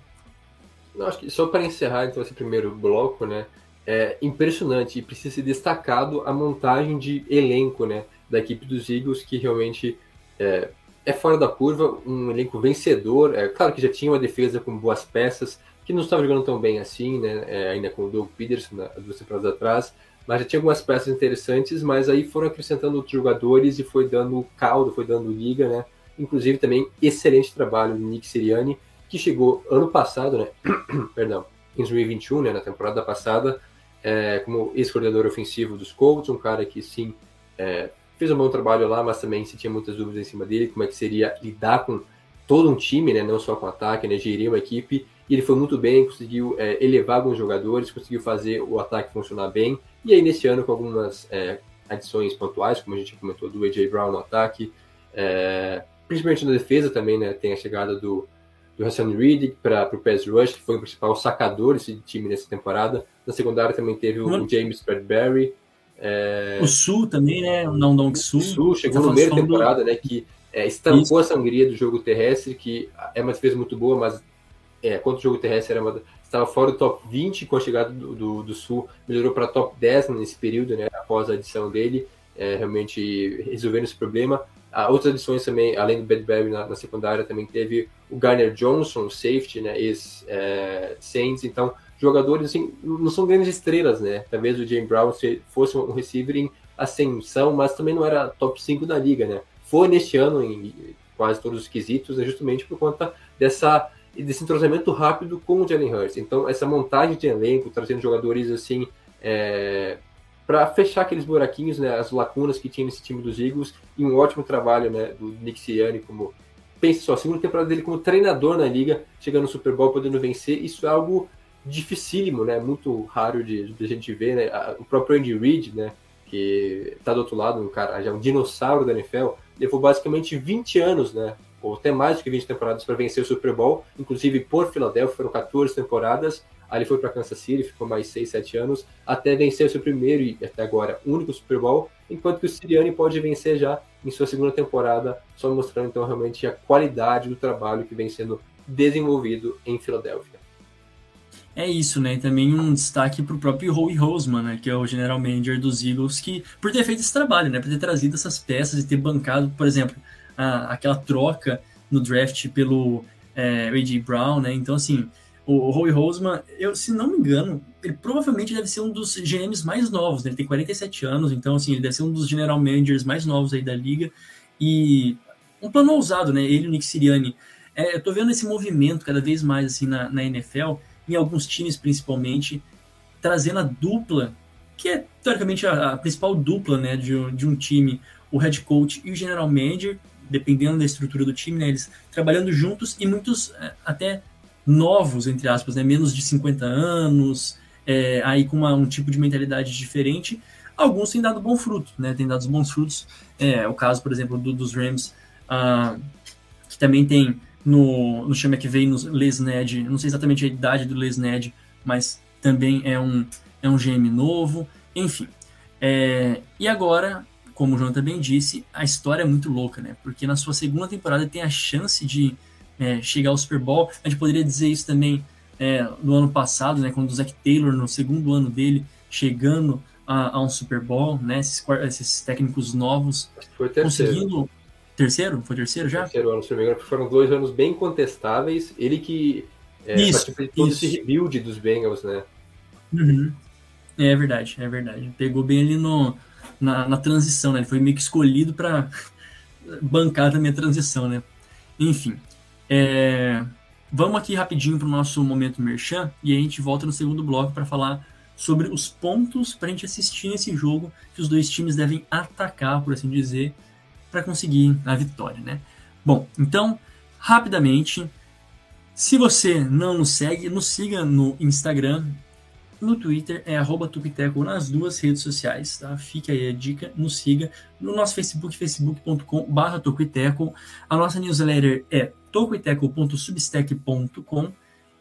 Não, acho que só para encerrar então esse primeiro bloco, né? É impressionante e precisa ser destacado a montagem de elenco, né, da equipe dos Eagles que realmente é, é fora da curva, um elenco vencedor. É claro que já tinha uma defesa com boas peças, que não estava jogando tão bem assim, né? É, ainda com o Doug Peterson há duas temporadas atrás, mas já tinha algumas peças interessantes, mas aí foram acrescentando outros jogadores e foi dando caldo, foi dando liga, né? Inclusive também excelente trabalho do Nick Siriani, que chegou ano passado, né? Perdão, em 2021, né? Na temporada passada, é, como ex-coordenador ofensivo dos Colts, um cara que sim é, fez um bom trabalho lá, mas também se tinha muitas dúvidas em cima dele, como é que seria lidar com todo um time, né? Não só com ataque, né? Gerir uma equipe e ele foi muito bem, conseguiu é, elevar alguns jogadores, conseguiu fazer o ataque funcionar bem. E aí, nesse ano, com algumas é, adições pontuais, como a gente comentou, do A.J. Brown no ataque, é, principalmente na defesa também, né? Tem a chegada do, do Hassan Reed para o pass rush, que foi o principal sacador desse time nessa temporada. Na secundária também teve o, o James Bradbury. É... O Sul também, né? O Não Dong Sul. O Sul chegou no meio da temporada, do... né? Que é, estampou Isso. a sangria do jogo terrestre, que é uma defesa muito boa, mas é, quanto o jogo terrestre era uma, estava fora do top 20 com a chegada do, do, do Sul, melhorou para top 10 nesse período, né? Após a adição dele, é, realmente resolvendo esse problema. Outras adições também, além do Bad Berry na, na, secundária, também teve o Garner Johnson, safety, né, ex-Saints. É, então, jogadores assim, não são grandes estrelas, né? Talvez o James Brown fosse um receiver em ascensão, mas também não era top 5 da liga, né? Foi neste ano em quase todos os quesitos, né, justamente por conta dessa desse entrosamento rápido com o Jalen Hurts. Então, essa montagem de elenco, trazendo jogadores assim, é, para fechar aqueles buraquinhos, né, as lacunas que tinha nesse time dos Eagles, e um ótimo trabalho né, do Nick Sirianni como pense só, a segunda temporada dele como treinador na liga, chegando no Super Bowl, podendo vencer, isso é algo dificílimo, né, muito raro de, de a gente ver, né, o próprio Andy Reid, né, que está do outro lado, um cara, já é um dinossauro da NFL, levou basicamente 20 anos, né, ou até mais do que 20 temporadas para vencer o Super Bowl, inclusive por Filadélfia, foram 14 temporadas, Aí ele foi para Kansas City, ficou mais 6, 7 anos, até vencer seu primeiro e até agora único Super Bowl, enquanto que o Sirianni pode vencer já em sua segunda temporada, só mostrando então realmente a qualidade do trabalho que vem sendo desenvolvido em Filadélfia. É isso, né? E também um destaque para o próprio Howie Roseman, né? Que é o general manager dos Eagles, que por ter feito esse trabalho, né? Por ter trazido essas peças e ter bancado, por exemplo, a, aquela troca no draft pelo é, A.J. Brown, né? Então, assim, o Howie Roseman, eu, se não me engano, ele provavelmente deve ser um dos GMs mais novos, né? ele tem 47 anos, então assim, ele deve ser um dos general managers mais novos aí da liga, e um plano ousado, né, ele e o Nick Sirianni. É, eu tô vendo esse movimento cada vez mais assim na, na NFL, em alguns times principalmente, trazendo a dupla, que é teoricamente a, a principal dupla né, de, de um time, o head coach e o general manager, dependendo da estrutura do time, né, eles trabalhando juntos e muitos é, até novos, entre aspas, né? menos de 50 anos, é, aí com uma, um tipo de mentalidade diferente, alguns têm dado bom fruto, né? Tem dado bons frutos. É, o caso, por exemplo, do, dos Rams, uh, que também tem no, no chama que veio no Les Ned, não sei exatamente a idade do Les Ned, mas também é um, é um GM novo, enfim. É, e agora, como o João também disse, a história é muito louca, né? Porque na sua segunda temporada tem a chance de é, chegar ao Super Bowl. A gente poderia dizer isso também é, no ano passado, né, quando o Zach Taylor, no segundo ano dele, chegando a, a um Super Bowl, né, esses, esses técnicos novos, Foi terceiro. conseguindo... Terceiro? Foi terceiro já? Terceiro ano, se não me engano, foram dois anos bem contestáveis. Ele que é, isso, todo isso. esse rebuild dos Bengals, né? Uhum. É verdade, é verdade. Pegou bem ali no, na, na transição, né? Ele foi meio que escolhido para bancar também a transição, né? Enfim, é, vamos aqui rapidinho para o nosso momento merchan e a gente volta no segundo bloco para falar sobre os pontos para a gente assistir nesse jogo que os dois times devem atacar, por assim dizer, para conseguir a vitória, né? Bom, então, rapidamente, se você não nos segue, nos siga no Instagram, no Twitter é arroba Tupiteco nas duas redes sociais, tá? Fica aí a dica, nos siga. No nosso Facebook, facebook.com barra Tupiteco. A nossa newsletter é tocoiteco.substack.com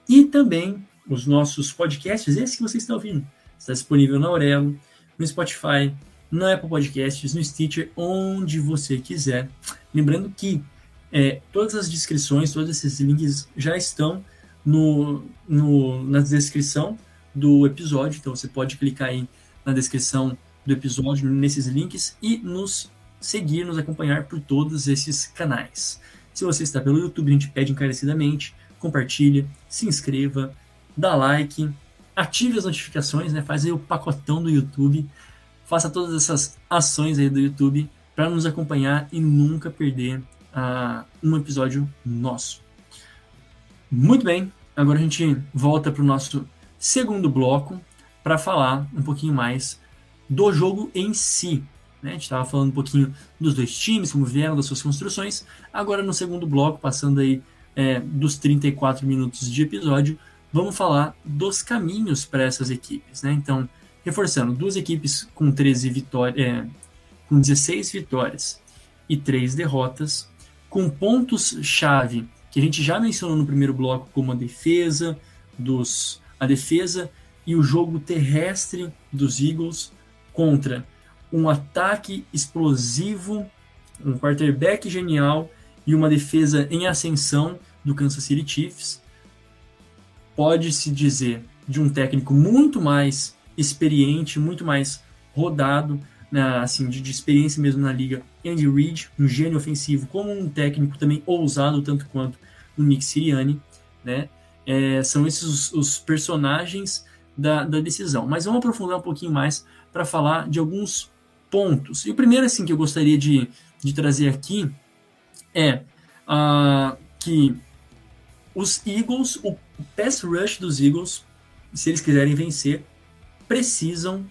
e também os nossos podcasts, esse que você está ouvindo, está disponível na Aurelo, no Spotify, na Apple Podcasts, no Stitcher, onde você quiser. Lembrando que é, todas as descrições, todos esses links já estão no, no, na descrição do episódio, então você pode clicar aí na descrição do episódio, nesses links, e nos seguir, nos acompanhar por todos esses canais. Se você está pelo YouTube, a gente pede encarecidamente, compartilha, se inscreva, dá like, ative as notificações, né? Faz aí o pacotão do YouTube, faça todas essas ações aí do YouTube para nos acompanhar e nunca perder uh, um episódio nosso. Muito bem, agora a gente volta para o nosso segundo bloco para falar um pouquinho mais do jogo em si. Né? A gente estava falando um pouquinho dos dois times, como vieram, das suas construções. Agora, no segundo bloco, passando aí é, dos 34 minutos de episódio, vamos falar dos caminhos para essas equipes. Né? Então, reforçando, duas equipes com 13 vitórias, é, com 16 vitórias e 3 derrotas, com pontos-chave que a gente já mencionou no primeiro bloco, como a defesa dos a defesa e o jogo terrestre dos Eagles contra um ataque explosivo, um quarterback genial e uma defesa em ascensão do Kansas City Chiefs. Pode-se dizer de um técnico muito mais experiente, muito mais rodado, né, assim, de, de, experiência mesmo na liga, Andy Reid, um gênio ofensivo, como um técnico também ousado tanto quanto o Nick Sirianni, né? É, são esses os, os personagens da, da, decisão. Mas vamos aprofundar um pouquinho mais para falar de alguns pontos. E o primeiro assim que eu gostaria de, de trazer aqui é uh, que os Eagles, o pass rush dos Eagles, se eles quiserem vencer, precisam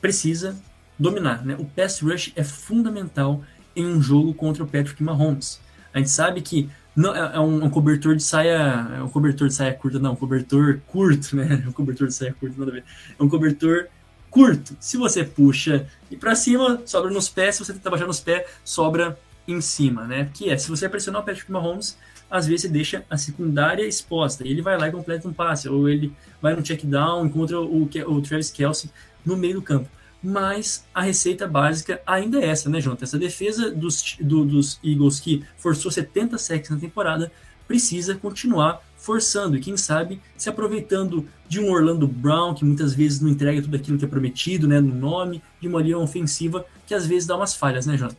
precisa dominar. Né? O pass rush é fundamental em um jogo contra o Patrick Mahomes. A gente sabe que não é, é um, um, cobertor de saia, é um cobertor de saia curta, não, um cobertor curto, né? Um cobertor de saia curta, nada a ver. É um cobertor curto. Se você puxa e para cima, sobra nos pés. Se você tenta baixar nos pés, sobra em cima, né? Que é, se você pressionar o Patrick Mahomes, às vezes você deixa a secundária exposta. Ele vai lá e completa um passe, ou ele vai no check down, encontra o, o Travis Kelsey no meio do campo mas a receita básica ainda é essa, né, Jonathan? Essa defesa dos, do, dos Eagles que forçou 70 sacks na temporada precisa continuar forçando e, quem sabe, se aproveitando de um Orlando Brown que muitas vezes não entrega tudo aquilo que é prometido, né, no nome, de uma linha ofensiva que às vezes dá umas falhas, né, Jonathan?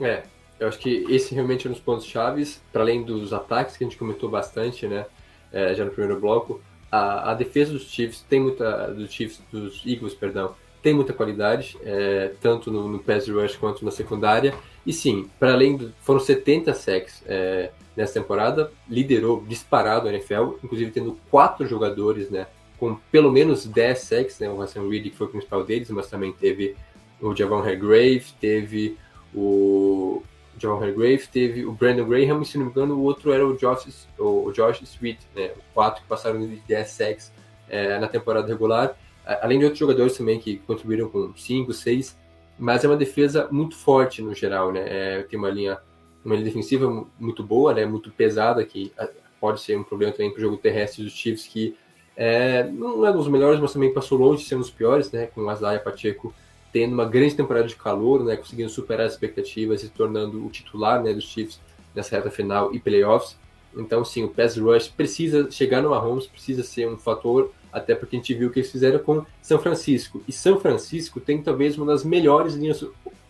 É, eu acho que esse realmente é um dos pontos chaves, para além dos ataques que a gente comentou bastante, né, é, já no primeiro bloco, a, a defesa dos Chiefs tem muita dos Chiefs dos Eagles, perdão, tem muita qualidade, é, tanto no, no pass rush quanto na secundária. E sim, para além do. Foram 70 sacks é, nessa temporada, liderou disparado a NFL, inclusive tendo quatro jogadores né, com pelo menos 10 sacks, né, o Hassan Reed, que foi o principal deles, mas também teve o Javon Hargrave, teve o Javon Hargrave, teve o Brandon Graham, e se não me engano, o outro era o Josh, o Josh Sweet, né, quatro que passaram de 10 sacks é, na temporada regular além de outros jogadores também que contribuíram com 5, 6, mas é uma defesa muito forte no geral, né? É, tem uma linha, uma linha defensiva muito boa, né? Muito pesada, que pode ser um problema também para o jogo terrestre dos Chiefs, que é, não é dos melhores, mas também passou longe de ser um dos piores, né? Com o Azaia Pacheco tendo uma grande temporada de calor, né? Conseguindo superar as expectativas e tornando o titular né, dos Chiefs nessa reta final e playoffs. Então, sim, o pass rush precisa chegar no Mahomes, precisa ser um fator até porque a gente viu o que eles fizeram com São Francisco. E São Francisco tem talvez uma das melhores linhas,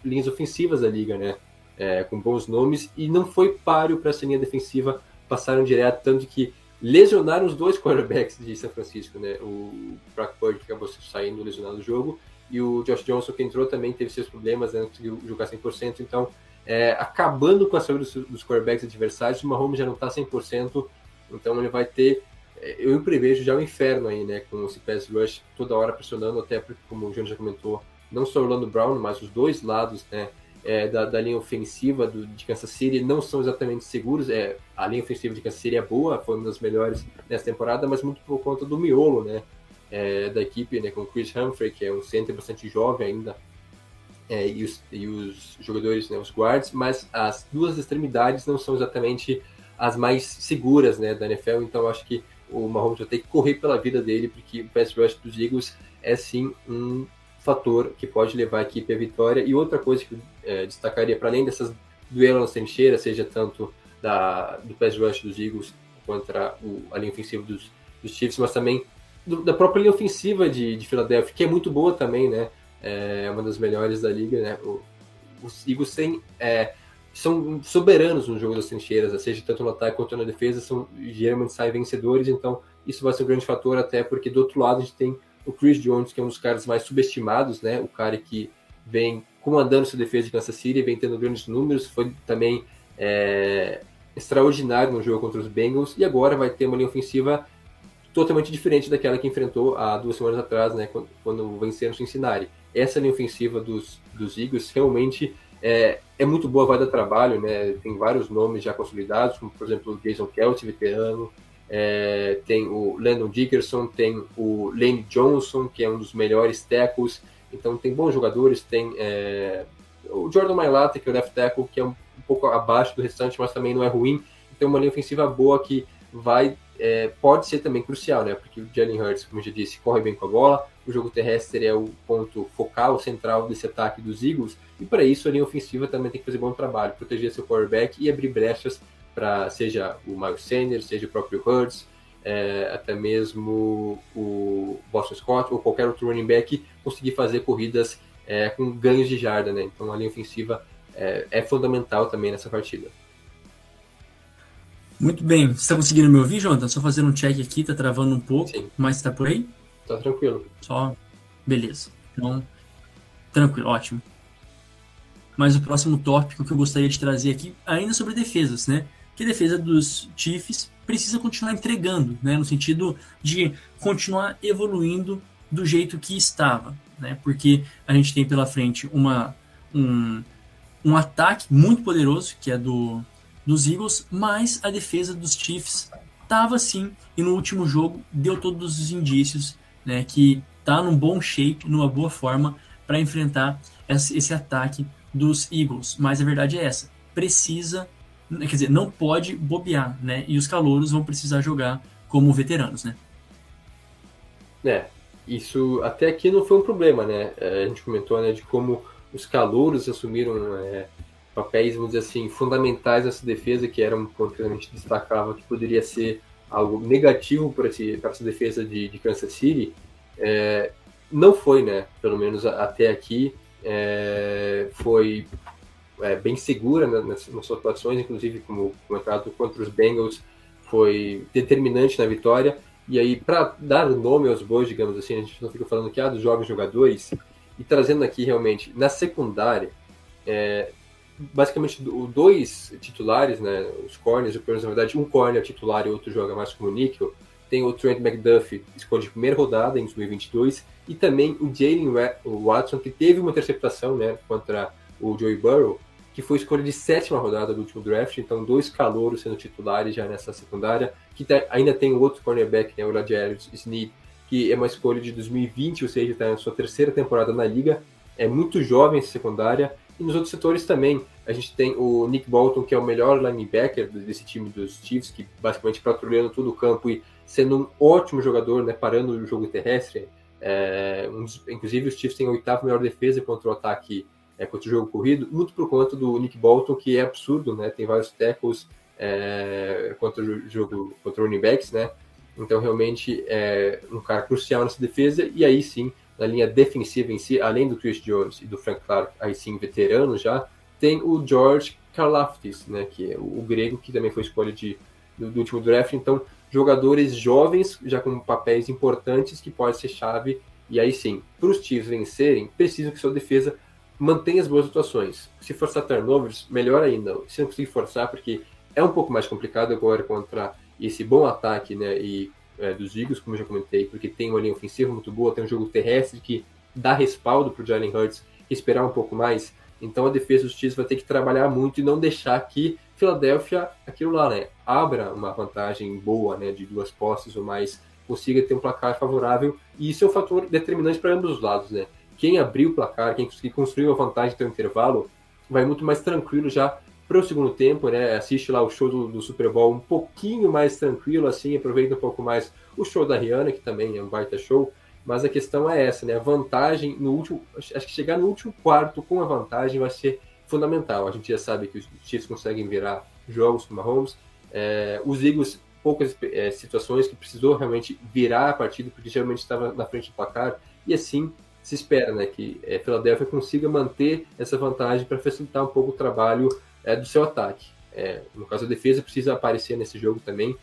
linhas ofensivas da liga, né? É, com bons nomes, e não foi páreo para essa linha defensiva, passaram direto, tanto que lesionaram os dois quarterbacks de São Francisco, né? O Brock Purdy acabou saindo lesionado do jogo, e o Josh Johnson que entrou também teve seus problemas, né? não conseguiu jogar 100%, então é, acabando com a saúde dos, dos quarterbacks adversários, o Mahomes já não está 100%, então ele vai ter eu prevejo já o inferno aí, né, com esse pass rush toda hora pressionando, até porque, como o João já comentou, não só o Orlando Brown, mas os dois lados, né, é, da, da, linha ofensiva do, de Kansas City não são exatamente seguros. É, a linha ofensiva de Kansas City é boa, foi uma das melhores nessa temporada, mas muito por conta do miolo, né, é, da equipe, né, com Chris Humphrey, que é um center bastante jovem ainda, é, e, os, e, os, jogadores, né, os guards, mas as duas extremidades não são exatamente as mais seguras, né, da NFL, então acho que o Mahomes vai ter que correr pela vida dele, porque o pass rush dos Eagles é sim um fator que pode levar a equipe à vitória. E outra coisa que eu é, destacaria, para além dessas duelos nas trincheiras, seja tanto da, do pass rush dos Eagles contra o, a linha ofensiva dos, dos Chiefs, mas também do, da própria linha ofensiva de, de Filadélfia, que é muito boa também, né? É uma das melhores da liga, né? O, os Eagles têm é, são soberanos no jogo das trincheiras, seja tanto no ataque quanto na defesa, são geralmente saem vencedores, então isso vai ser um grande fator, até porque do outro lado a gente tem o Chris Jones, que é um dos caras mais subestimados, né? O cara que vem comandando sua defesa de Kansas City, vem tendo grandes números, foi também é, extraordinário no jogo contra os Bengals, e agora vai ter uma linha ofensiva totalmente diferente daquela que enfrentou há duas semanas atrás, né? Quando, quando venceram Cincinnati. Essa linha ofensiva dos, dos Eagles realmente é, é muito boa, vai dar trabalho, né? Tem vários nomes já consolidados, como por exemplo o Jason Kelsey, veterano, é, tem o Landon Dickerson, tem o Lane Johnson, que é um dos melhores tackles, então tem bons jogadores, tem é, o Jordan Mailata, que é o left tackle, que é um, um, pouco abaixo do restante, mas também não é ruim, então uma linha ofensiva boa que vai é, pode ser também crucial, né? Porque o Jalen Hurts, como eu já disse, corre bem com a bola, o jogo terrestre é o ponto focal, central desse ataque dos Eagles, e para isso a linha ofensiva também tem que fazer bom trabalho, proteger seu quarterback e abrir brechas para seja o Miles Sanders, seja o próprio Hurts, é, até mesmo o Boston Scott ou qualquer outro running back conseguir fazer corridas é, com ganhos de jarda, né? Então a linha ofensiva é, é fundamental também nessa partida. Muito bem. Você está conseguindo me ouvir, Jonathan? Só fazendo um check aqui, tá travando um pouco, Sim. mas está por aí? Tá tranquilo. Só. Beleza. Então, tranquilo, ótimo. Mas o próximo tópico que eu gostaria de trazer aqui, ainda sobre defesas, né? Que a defesa dos Chiefs precisa continuar entregando, né? No sentido de continuar evoluindo do jeito que estava, né? Porque a gente tem pela frente uma, um, um ataque muito poderoso, que é do, dos Eagles, mas a defesa dos Chiefs estava assim, e no último jogo deu todos os indícios né, que está num bom shape, numa boa forma para enfrentar esse, ataque dos Eagles. Mas a verdade é essa: precisa, quer dizer, não pode bobear, né? E os calouros vão precisar jogar como veteranos, né? É, isso até aqui não foi um problema, né? É, a gente comentou né, de como os calouros assumiram é, papéis, vamos dizer assim, fundamentais nessa defesa, que era um ponto que a gente destacava que poderia ser algo negativo para, essa defesa de, de Kansas City. É, não foi, né? Pelo menos até aqui. É, foi é, bem segura nas, nas suas atuações, inclusive como comentado contra os Bengals, foi determinante na vitória. E aí, para dar nome aos bois, digamos assim, a gente não fica falando que ah, dos jovens jogadores, e trazendo aqui realmente, na secundária, é, basicamente dois titulares, né, os corners, na verdade um corner titular e outro joga mais como níquel, tem o Trent McDuffie, escolha de primeira rodada em 2022, e também o Jalen Watson, que teve uma interceptação né, contra o Joey Burrow, que foi escolha de sétima rodada do último draft, então dois calouros sendo titulares já nessa secundária, que tá, ainda tem o outro cornerback, né, o Ladarius Sneed, que é uma escolha de 2020, ou seja, está na sua terceira temporada na liga, é muito jovem essa secundária, e nos outros setores também, a gente tem o Nick Bolton, que é o melhor linebacker desse time dos Chiefs, que basicamente patrulhando todo o campo e sendo um ótimo jogador, né, parando o jogo terrestre. É, um inclusive, os Chiefs têm a oitava melhor defesa contra o ataque, é, contra o jogo corrido, muito por conta do Nick Bolton, que é absurdo, né, tem vários tackles é, contra o jogo, contra o running backs, né, então realmente é um cara crucial nessa defesa, e aí sim, na linha defensiva em si, além do Chris Jones e do Frank Clark, aí sim veteranos já, tem o George Karlaftis, né, que é o, grego que também foi escolha de, do, do, último draft. Então, jogadores jovens, já com papéis importantes, que pode ser chave. E aí sim, para os Chiefs vencerem, precisam que sua defesa mantenha as boas atuações. Se forçar turnovers, melhor ainda. Se não conseguir forçar, porque é um pouco mais complicado agora contra esse bom ataque né, e, é, dos Eagles, como eu já comentei, porque tem uma linha ofensiva muito boa, tem um jogo terrestre que dá respaldo para o Jalen Hurts esperar um pouco mais. Então a defesa dos Chiefs vai ter que trabalhar muito e não deixar que Filadélfia, aquilo lá, né, abra uma vantagem boa, né, de duas posses ou mais, consiga ter um placar favorável. E isso é um fator determinante para ambos os lados, né. Quem abrir o placar, quem conseguir construir uma vantagem até o intervalo, vai muito mais tranquilo já para o segundo tempo, né? Assiste lá o show do, do, Super Bowl um pouquinho mais tranquilo, assim, aproveita um pouco mais o show da Rihanna, que também é um baita show, mas a questão é essa, né? A vantagem no último. Acho que chegar no último quarto com a vantagem vai ser fundamental. A gente já sabe que os Chiefs conseguem virar jogos com Mahomes. É, os Eagles, poucas é, situações que precisou realmente virar a partida, porque geralmente estava na frente do placar. E assim se espera né, que é, Philadelphia consiga manter essa vantagem para facilitar um pouco o trabalho é, do seu ataque. É, no caso, a defesa precisa aparecer nesse jogo também,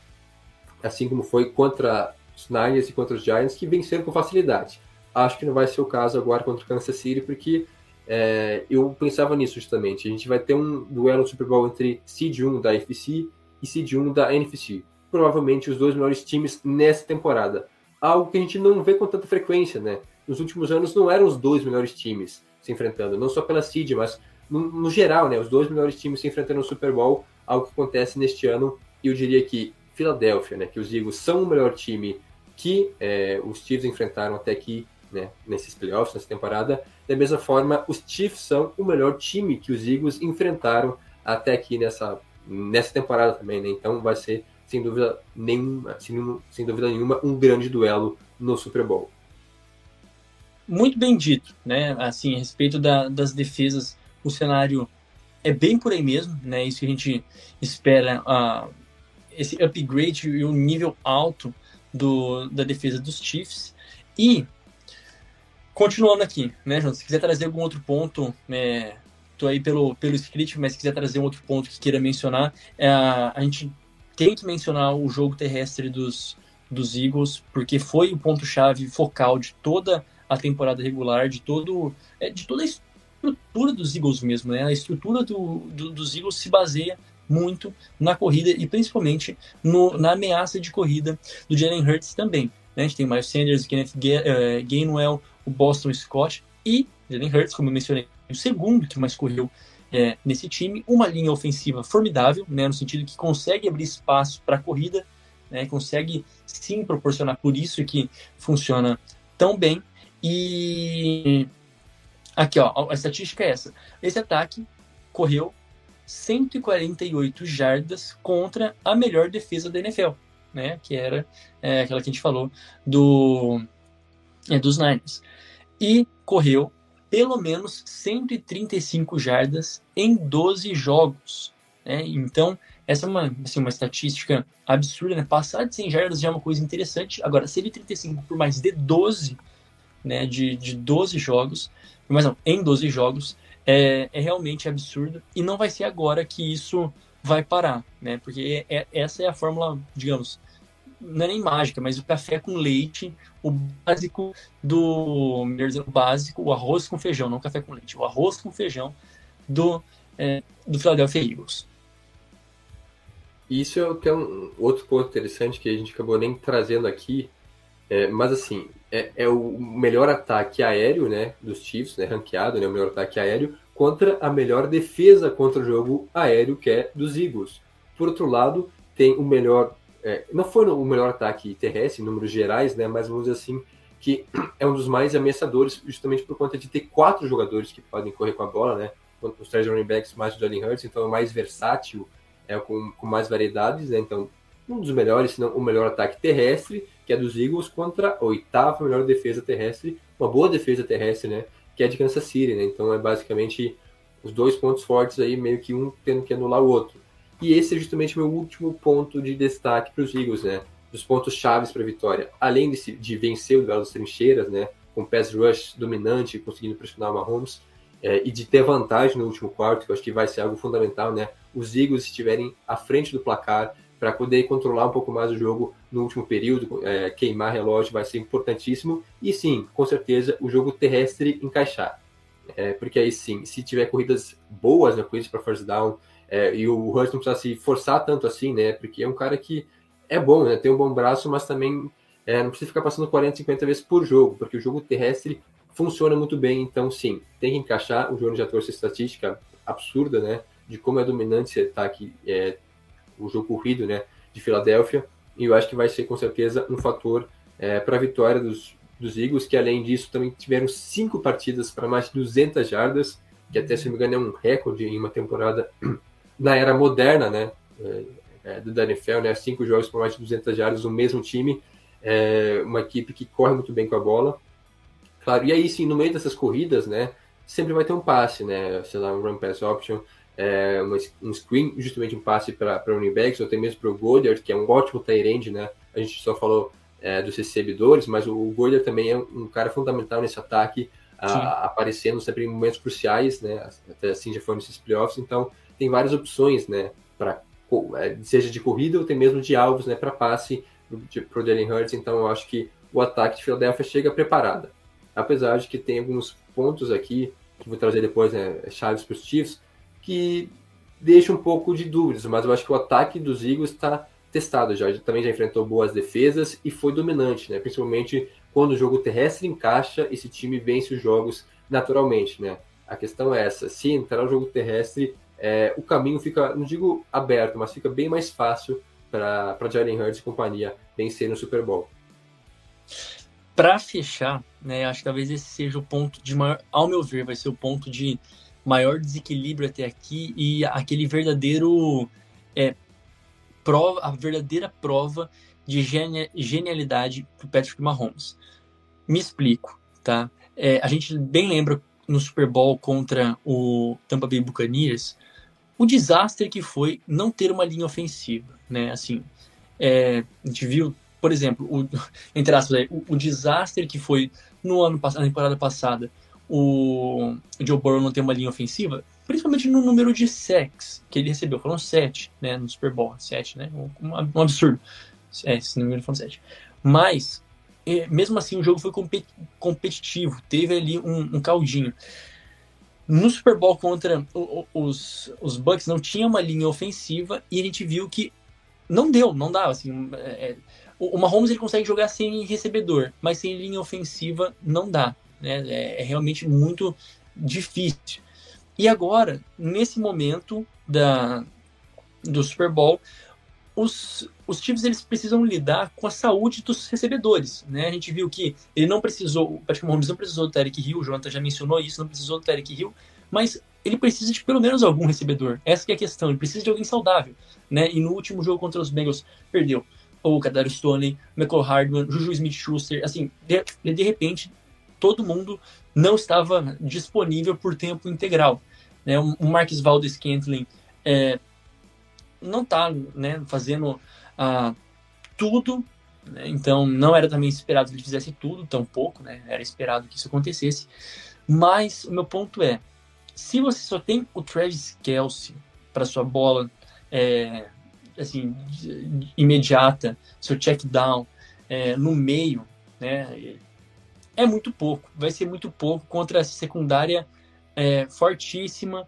assim como foi contra os Niners e contra os Giants, que venceram com facilidade. Acho que não vai ser o caso agora contra o Kansas City, porque é, eu pensava nisso justamente. A gente vai ter um duelo no Super Bowl entre Seed 1 da FC e Seed 1 da NFC. Provavelmente os dois melhores times nessa temporada. Algo que a gente não vê com tanta frequência, né? Nos últimos anos não eram os dois melhores times se enfrentando, não só pela Seed, mas no, no geral, né? Os dois melhores times se enfrentando no Super Bowl, algo que acontece neste ano. E eu diria que Filadélfia, né? Que os Eagles são o melhor time que é, os Chiefs enfrentaram até aqui, né, nesses playoffs, nessa temporada. Da mesma forma, os Chiefs são o melhor time que os Eagles enfrentaram até aqui nessa, nessa temporada também, né? Então vai ser sem dúvida nenhuma, sem, sem dúvida nenhuma, um grande duelo no Super Bowl. Muito bem dito, né? Assim, a respeito da, das defesas, o cenário é bem por aí mesmo, né? Isso que a gente espera, uh, esse upgrade e o nível alto do, da defesa dos Chiefs. E continuando aqui, né, João? Se quiser trazer algum outro ponto, é, tô aí pelo, pelo script, mas se quiser trazer um outro ponto que queira mencionar, é, a gente tem que mencionar o jogo terrestre dos, dos Eagles, porque foi o ponto-chave focal de toda a temporada regular, de todo é, de toda a estrutura dos Eagles mesmo, né? A estrutura do, do, dos Eagles se baseia muito na corrida e principalmente no, na ameaça de corrida do Jalen Hurts também. Né? A gente tem o Miles Sanders, o Kenneth eh, Gainwell, o Boston Scott e Jalen Hurts, como eu mencionei, o segundo que mais correu é, nesse time. Uma linha ofensiva formidável, né, no sentido que consegue abrir espaço para a corrida, né, consegue sim proporcionar por isso que funciona tão bem. E aqui, ó, a estatística é essa. Esse ataque correu 148 jardas contra a melhor defesa da NFL, né? Que era é, aquela que a gente falou do é, dos Niners. E correu pelo menos 135 jardas em 12 jogos. Né? Então, essa é uma, assim, uma estatística absurda, né? Passar de 100 jardas já é uma coisa interessante. Agora, 135 por mais de 12, né? De, de 12 jogos, mas não, em 12 jogos, é, é realmente absurdo e não vai ser agora que isso vai parar, né? Porque é, é, essa é a fórmula, digamos, não é nem mágica, mas o café com leite, o básico do, melhor dizendo, o básico, o arroz com feijão, não café com leite, o arroz com feijão do, é, do Philadelphia Eagles. Isso é, é um outro ponto interessante que a gente acabou nem trazendo aqui, é, mas assim, é, é, o melhor ataque aéreo, né, dos Chiefs, né, ranqueado, né, o melhor ataque aéreo, contra a melhor defesa contra o jogo aéreo, que é dos Eagles. Por outro lado, tem o melhor, é, não foi o melhor ataque terrestre em números gerais, né, mas vamos dizer assim, que é um dos mais ameaçadores, justamente por conta de ter quatro jogadores que podem correr com a bola, né, os três running backs mais o Jalen Hurts, então é mais versátil, é com, com mais variedades, né, então um dos melhores, se não o melhor ataque terrestre, que é dos Eagles, contra a oitava melhor defesa terrestre, uma boa defesa terrestre, né? Que é de Kansas City, né? Então é basicamente os dois pontos fortes aí, meio que um tendo que anular o outro. E esse é justamente o meu último ponto de destaque para os Eagles, né? Dos pontos chaves para a vitória. Além de, de vencer o duelo das trincheiras, né? Com pass rush dominante, conseguindo pressionar o Mahomes, é, e de ter vantagem no último quarto, que eu acho que vai ser algo fundamental, né? Os Eagles estiverem à frente do placar, para poder controlar um pouco mais o jogo no último período, é, queimar relógio vai ser importantíssimo. E sim, com certeza, o jogo terrestre encaixar. É, porque aí sim, se tiver corridas boas, né, corridas para first down, é, e o Hurts não precisa se forçar tanto assim, né? Porque é um cara que é bom, né? Tem um bom braço, mas também é, não precisa ficar passando 40, 50 vezes por jogo, porque o jogo terrestre funciona muito bem. Então, sim, tem que encaixar. O João já trouxe estatística absurda, né? De como é dominante esse ataque é, o jogo corrido né, de Filadélfia, e eu acho que vai ser com certeza um fator é, para a vitória dos, dos Eagles, que além disso também tiveram cinco partidas para mais de 200 jardas, que até se não me engano é um recorde em uma temporada na era moderna, né, é, é do NFL, né, cinco jogos para mais de 200 jardas, o mesmo time, é, uma equipe que corre muito bem com a bola, claro, e aí sim, no meio dessas corridas, né, sempre vai ter um passe, né, sei lá, um run pass option, é, uma, um screen, justamente um passe para running backs, ou até mesmo para o Goddard, que é um ótimo tight end, né? A gente só falou é, dos recebedores, mas o, o Goddard também é um cara fundamental nesse ataque, a, aparecendo sempre em momentos cruciais, né? Até assim já foi nesses playoffs, então tem várias opções, né? Pra, é, seja de corrida ou até mesmo de alvos, né? Para passe para o Jalen Hurts, então eu acho que o ataque de Philadelphia chega preparada. Apesar de que tem alguns pontos aqui, que vou trazer depois, né? Chaves para os Chiefs, que deixa um pouco de dúvidas, mas eu acho que o ataque dos Eagles está testado já. Também já enfrentou boas defesas e foi dominante, né? Principalmente quando o jogo terrestre encaixa, esse time vence os jogos naturalmente, né? A questão é essa: se entrar no jogo terrestre, é, o caminho fica, não digo aberto, mas fica bem mais fácil para Jalen Hurts e companhia vencer no Super Bowl. Para fechar, né, acho que talvez esse seja o ponto de maior, ao meu ver, vai ser o ponto de maior desequilíbrio até aqui e aquele verdadeiro é, prova, a verdadeira prova de genialidade para Patrick Mahomes. Me explico, tá? É, a gente bem lembra no Super Bowl contra o Tampa Bay Buccaneers o desastre que foi não ter uma linha ofensiva, né? Assim, é, a gente viu, por exemplo, o, entre aspas, o, o, desastre que foi no ano passado, na temporada passada, o Joe Burrow não ter uma linha ofensiva, principalmente no número de sacks que ele recebeu, foram sete, né, no Super Bowl, sete, né, um, um absurdo, é, se não me engano foram sete, mas mesmo assim o jogo foi competitivo, teve ali um, um caldinho. No Super Bowl contra os, os Bucks não tinha uma linha ofensiva e a gente viu que não deu, não dava. Assim, é, é o Mahomes ele consegue jogar sem recebedor, mas sem linha ofensiva não dá. Né? É, é realmente muito difícil. E agora, nesse momento da, do Super Bowl, os, os Chiefs eles precisam lidar com a saúde dos recebedores, né? A gente viu que ele não precisou, o Patrick Mahomes não precisou do Tarek Hill, o Jonathan já mencionou isso, não precisou do Tarek Hill, mas ele precisa de pelo menos algum recebedor. Essa é a questão, ele precisa de alguém saudável, né? E no último jogo contra os Bengals, perdeu o Kadar Stone, Michael Hardman, Juju Smith-Schuster, assim, de, de repente, todo mundo não estava disponível por tempo integral. Né? O Marcus Valdes Scantling é, não está né, fazendo ah, tudo, né? então não era também esperado que ele fizesse tudo, tão pouco, né? era esperado que isso acontecesse. Mas o meu ponto é, se você só tem o Travis Kelsey para sua bola é, assim imediata, seu check down é, no meio, né, é muito pouco. Vai ser muito pouco contra essa secundária é, fortíssima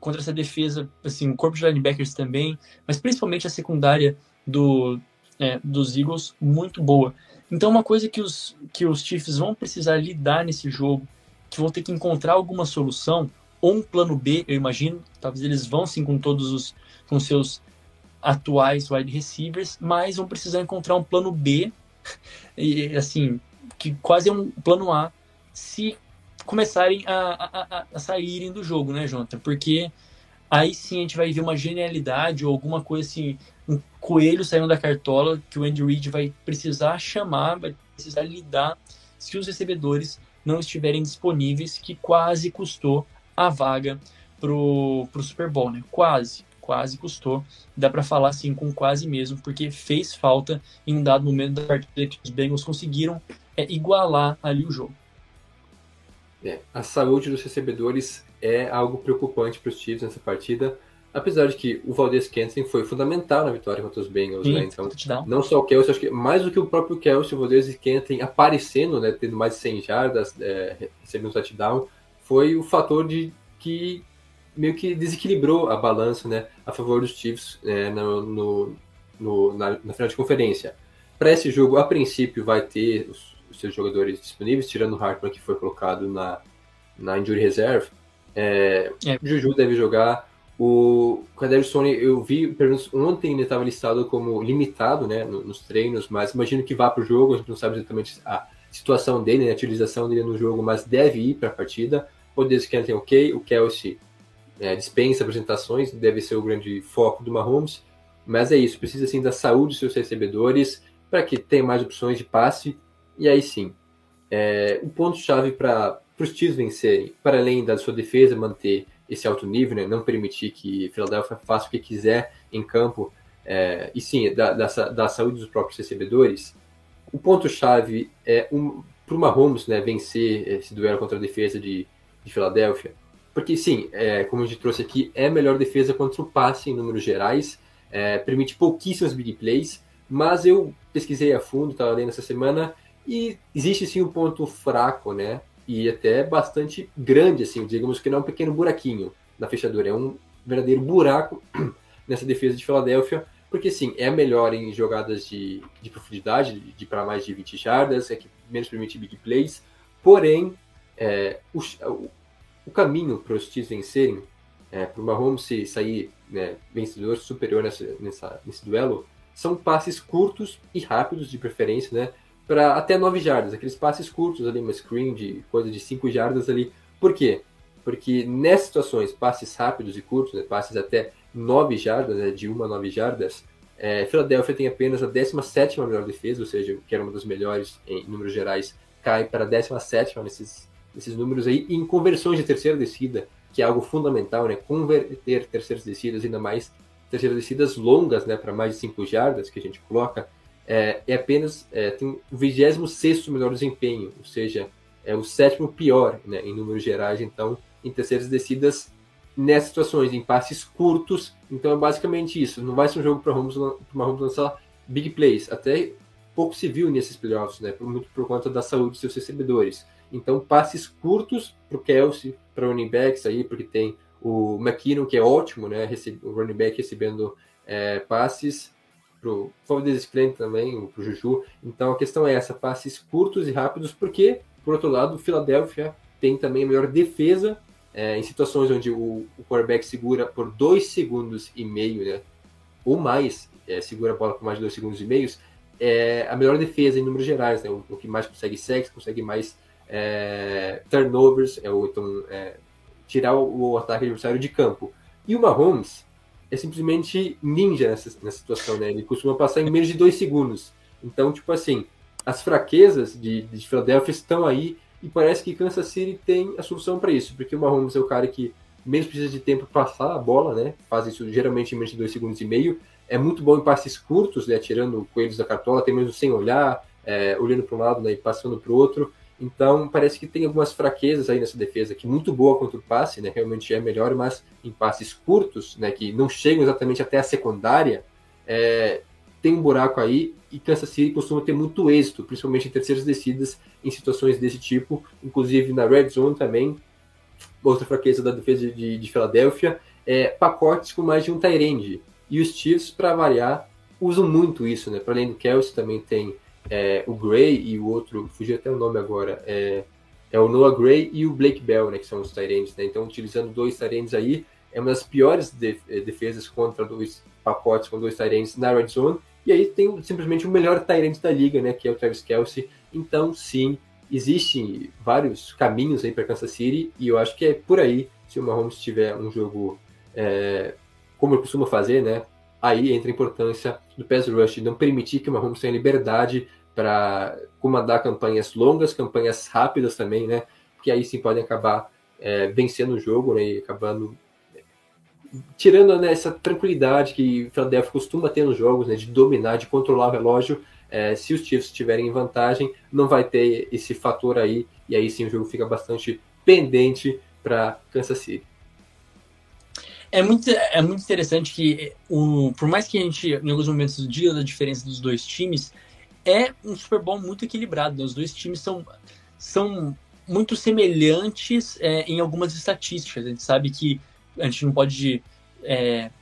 contra essa defesa, assim, o corpo de linebackers também, mas principalmente a secundária do, é, dos Eagles muito boa. Então, uma coisa que os, que os Chiefs vão precisar lidar nesse jogo, que vão ter que encontrar alguma solução, ou um plano B, eu imagino, talvez eles vão sim com todos os com seus atuais wide receivers, mas vão precisar encontrar um plano B, e assim, que quase é um plano A, se começarem a, a, a, saírem do jogo, né, Jonathan? Porque aí sim a gente vai ver uma genialidade ou alguma coisa assim, um coelho saindo da cartola que o Andy Reid vai precisar chamar, vai precisar lidar se os recebedores não estiverem disponíveis, que quase custou a vaga pro, pro Super Bowl, né? Quase, quase custou. Dá para falar assim com quase mesmo, porque fez falta em um dado momento da partida que os Bengals conseguiram é, igualar ali o jogo. É, a saúde dos recebedores é algo preocupante para os Chiefs nessa partida, apesar de que o Valdez Kensen foi fundamental na vitória contra os Bengals, Sim, né? Então, não só o Kelsey, acho que mais do que o próprio Kelsey, o Valdez Kensen aparecendo, né, tendo mais de 100 jardas, é, recebendo um touchdown, foi o fator de que meio que desequilibrou a balança, né, a favor dos Chiefs é, no, no, no na, na, final de conferência. Para esse jogo, a princípio, vai ter os os seus jogadores disponíveis, tirando o Hartman, que foi colocado na, na injury reserve. É, é. Juju deve jogar. O Kaderi Stone, eu vi, pelo menos ontem ele estava listado como limitado né, nos treinos, mas imagino que vá para o jogo, a gente não sabe exatamente a situação dele, né, a utilização dele no jogo, mas deve ir para a partida. O Descanten ok, o Kelsey é, dispensa apresentações, deve ser o grande foco do Mahomes, mas é isso, precisa assim da saúde dos seus recebedores para que tenha mais opções de passe e aí sim, é, o ponto-chave para os Chiefs vencerem, para além da sua defesa manter esse alto nível, né, não permitir que Philadelphia faça o que quiser em campo, é, e sim, da, da, da, saúde dos próprios recebedores, o ponto-chave é um, para o Mahomes né, vencer esse duelo contra a defesa de, de Filadélfia. Porque, sim, é, como a gente trouxe aqui, é a melhor defesa contra o passe em números gerais, é, permite pouquíssimos big plays, mas eu pesquisei a fundo, estava lendo essa semana, e existe sim um ponto fraco, né? E até bastante grande, assim, digamos que não é um pequeno buraquinho na fechadura, é um verdadeiro buraco nessa defesa de Filadélfia, porque sim, é melhor em jogadas de, de profundidade, de, de para mais de 20 jardas, é que menos permite big plays, porém, é, o, o, caminho para os Chiefs vencerem, é, para o Mahomes sair né, vencedor superior nessa, nessa, nesse duelo, são passes curtos e rápidos de preferência, né? Para até 9 jardas, aqueles passes curtos ali, uma screen de coisa de 5 jardas ali. Por quê? Porque nessas situações, passes rápidos e curtos, né, passes até 9 jardas, né, de 1 a 9 jardas, É, Philadelphia tem apenas a 17 melhor defesa, ou seja, que era uma das melhores em números gerais, cai para a 17 nesses, nesses números aí, em conversões de terceira descida, que é algo fundamental, né? Converter terceiras descidas, ainda mais terceiras descidas longas, né? Para mais de 5 jardas que a gente coloca, é, é apenas é, tem o 26 melhor desempenho, ou seja, é o sétimo pior né, em números gerais, então, em terceiras descidas nessas situações, em passes curtos. Então é basicamente isso. Não vai ser um jogo para o Mahomes lançar big plays. Até pouco se viu nesses playoffs, né? Muito por conta da saúde dos seus recebedores. Então, passes curtos para o Kelsey, para running backs aí, porque tem o McKinnon, que é ótimo, né? O running back recebendo é, passes para o Faldez Clank também, para o Juju. Então, a questão é essa, passes curtos e rápidos, porque, por outro lado, o Philadelphia tem também a melhor defesa é, em situações onde o, o quarterback segura por dois segundos e meio, né? Ou mais, é, segura a bola por mais de dois segundos e meio, é a melhor defesa em números gerais, né? O, o que mais consegue sacks, consegue mais é, turnovers, é, ou então é, tirar o, o, ataque adversário de campo. E o Mahomes é simplesmente ninja nessa, nessa situação, né? Ele costuma passar em menos de dois segundos. Então, tipo assim, as fraquezas de, de Philadelphia estão aí e parece que Kansas City tem a solução para isso, porque o Mahomes é o cara que menos precisa de tempo para passar a bola, né? Faz isso geralmente em menos de dois segundos e meio. É muito bom em passes curtos, né? Tirando coelhos da cartola, até mesmo sem olhar, é, olhando para um lado né? e passando para o outro. Então, parece que tem algumas fraquezas aí nessa defesa, que muito boa contra o passe, né? Realmente é melhor, mas em passes curtos, né? Que não chegam exatamente até a secundária, é, tem um buraco aí e Kansas City costuma ter muito êxito, principalmente em terceiras descidas, em situações desse tipo, inclusive na red zone também. Outra fraqueza da defesa de, de Filadélfia é pacotes com mais de um Tyrande. E os Chiefs, para variar, usam muito isso, né? Para além do Kelsey, também tem é, o Gray e o outro, fugiu até o nome agora, é, é o Noah Gray e o Blake Bell, né? Que são os Tyrands, né? Então, utilizando dois Tyrands aí, é uma das piores de, defesas contra dois pacotes com dois Tyrands na red zone e aí tem simplesmente o melhor Tyrant da liga, né, que é o Travis Kelsey. Então, sim, existem vários caminhos aí para Kansas City e eu acho que é por aí, se o Mahomes tiver um jogo é, como ele costuma fazer, né, aí entra a importância do pass rush, não permitir que o Mahomes tenha liberdade para comandar campanhas longas, campanhas rápidas também, né, porque aí sim podem acabar é, vencendo o jogo, né, e acabando tirando né, essa tranquilidade que o Philadelphia costuma ter nos jogos, né, de dominar, de controlar o relógio, é, se os Chiefs estiverem em vantagem, não vai ter esse fator aí, e aí sim o jogo fica bastante pendente para Kansas City. É muito, é muito interessante que, o, por mais que a gente, em alguns momentos, diga da diferença dos dois times, é um Super Bowl muito equilibrado. Né? Os dois times são, são muito semelhantes é, em algumas estatísticas. A gente sabe que a gente não pode é,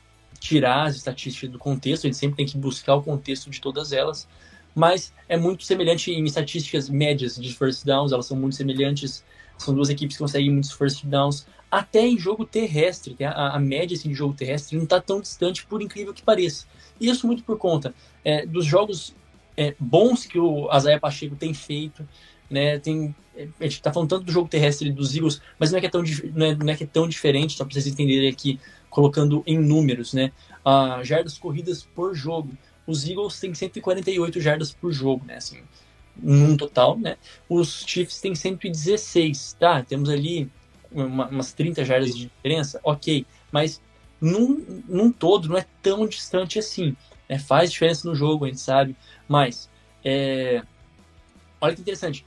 tirar as estatísticas do contexto, a gente sempre tem que buscar o contexto de todas elas, mas é muito semelhante em estatísticas médias de first downs, elas são muito semelhantes, são duas equipes que conseguem muitos first downs, até em jogo terrestre, que a, a média assim, de jogo terrestre não está tão distante, por incrível que pareça. Isso muito por conta é, dos jogos é, bons que o Azaia Pacheco tem feito, né? Tem, a gente tá falando tanto do jogo terrestre dos Eagles, mas não é que é tão, não é, não é que é tão diferente, só para vocês entenderem aqui, colocando em números, né? Uh, jardas corridas por jogo. Os Eagles têm 148 jardas por jogo, né? Assim, num total, né? Os Chiefs têm 116, tá? Temos ali uma, umas 30 jardas de diferença, ok. Mas num, num todo não é tão distante assim. Né? Faz diferença no jogo, a gente sabe. Mas, é... olha que interessante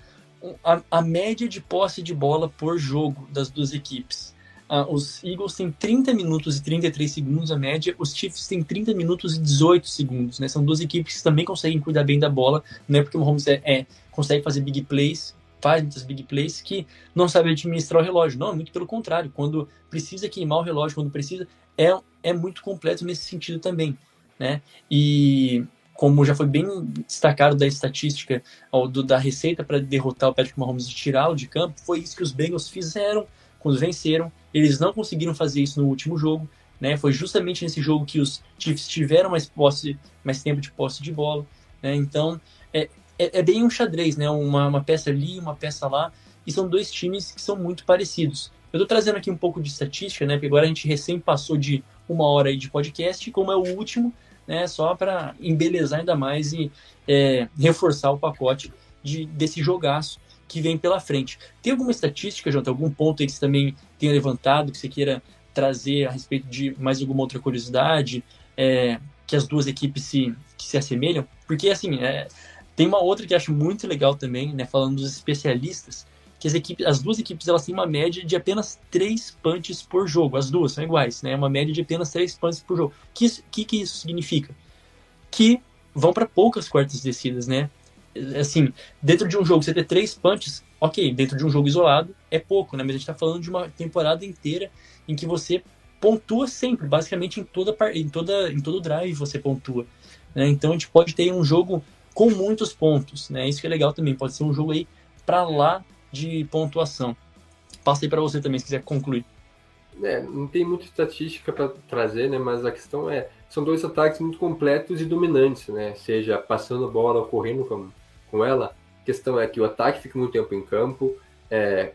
a, a média de posse de bola por jogo das duas equipes. Uh, os Eagles têm 30 minutos e 33 segundos a média, os Chiefs têm 30 minutos e 18 segundos. Né? São duas equipes que também conseguem cuidar bem da bola, não é porque o Mahomes é, é, consegue fazer big plays, faz muitas big plays, que não sabe administrar o relógio. Não, muito pelo contrário. Quando precisa queimar o relógio, quando precisa, é, é muito completo nesse sentido também. Né? E como já foi bem destacado da estatística ao, do, da receita para derrotar o Patrick Mahomes e tirá-lo de campo, foi isso que os Bengals fizeram quando venceram. Eles não conseguiram fazer isso no último jogo, né? Foi justamente nesse jogo que os Chiefs tiveram mais posse, mais tempo de posse de bola, né? Então é, é, é bem um xadrez, né? Uma, uma peça ali, uma peça lá, e são dois times que são muito parecidos. Eu estou trazendo aqui um pouco de estatística, né? Porque agora a gente recém passou de uma hora aí de podcast, como é o último, né, só para embelezar ainda mais e é, reforçar o pacote de, desse jogaço que vem pela frente. Tem alguma estatística, Jota, algum ponto aí que você também tenha levantado, que você queira trazer a respeito de mais alguma outra curiosidade, é, que as duas equipes se, se assemelham? Porque, assim, é, tem uma outra que acho muito legal também, né, falando dos especialistas, que as, equipes, as duas equipes elas têm uma média de apenas três punches por jogo. As duas são iguais, né? Uma média de apenas três punches por jogo. O que, que, que isso significa? Que vão para poucas quartas descidas, né? Assim, dentro de um jogo você ter três punches, ok, dentro de um jogo isolado é pouco, né? Mas a gente está falando de uma temporada inteira em que você pontua sempre, basicamente em toda em toda em todo drive você pontua, né? Então a gente pode ter um jogo com muitos pontos, né? Isso que é legal também, pode ser um jogo aí para lá de pontuação. Passei para você também, se quiser concluir. É, não tem muita estatística para trazer, né? Mas a questão é, são dois ataques muito completos e dominantes, né? Seja passando bola ou correndo com, com ela. A questão é que o ataque fica muito tempo em campo. É,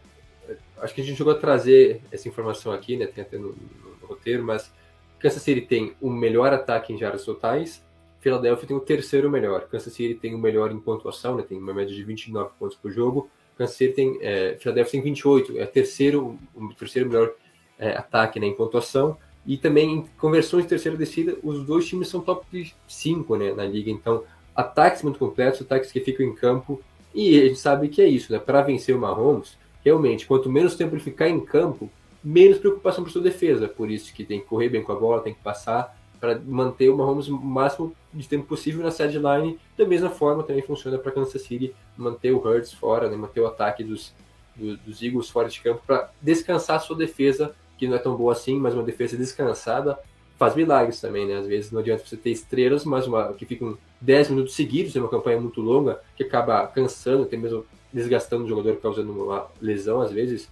acho que a gente chegou a trazer essa informação aqui, né? Tem até no, no, no roteiro, mas Kansas City tem o melhor ataque em jardas totais. Philadelphia tem o terceiro melhor. Kansas City tem o melhor em pontuação, né? Tem uma média de 29 pontos por jogo. Kansas City tem, é, Philadelphia tem 28, é terceiro, o terceiro melhor é, ataque né, em pontuação. E também em conversões de terceira descida, os dois times são top 5 né, na liga. Então, ataques muito completos, ataques que ficam em campo. E a gente sabe que é isso, né? Para vencer o Mahomes, realmente, quanto menos tempo ele ficar em campo, menos preocupação para sua defesa. Por isso que tem que correr bem com a bola, tem que passar para manter o Mahomes o máximo de tempo possível na sideline. Da mesma forma, também funciona para Kansas City manter o Hurts fora, né, manter o ataque dos, do, dos Eagles fora de campo para descansar sua defesa, que não é tão boa assim, mas uma defesa descansada faz milagres também, né? Às vezes não adianta você ter estrelas, mas uma que ficam 10 minutos seguidos, é uma campanha muito longa, que acaba cansando, até mesmo desgastando o jogador, causando uma lesão às vezes.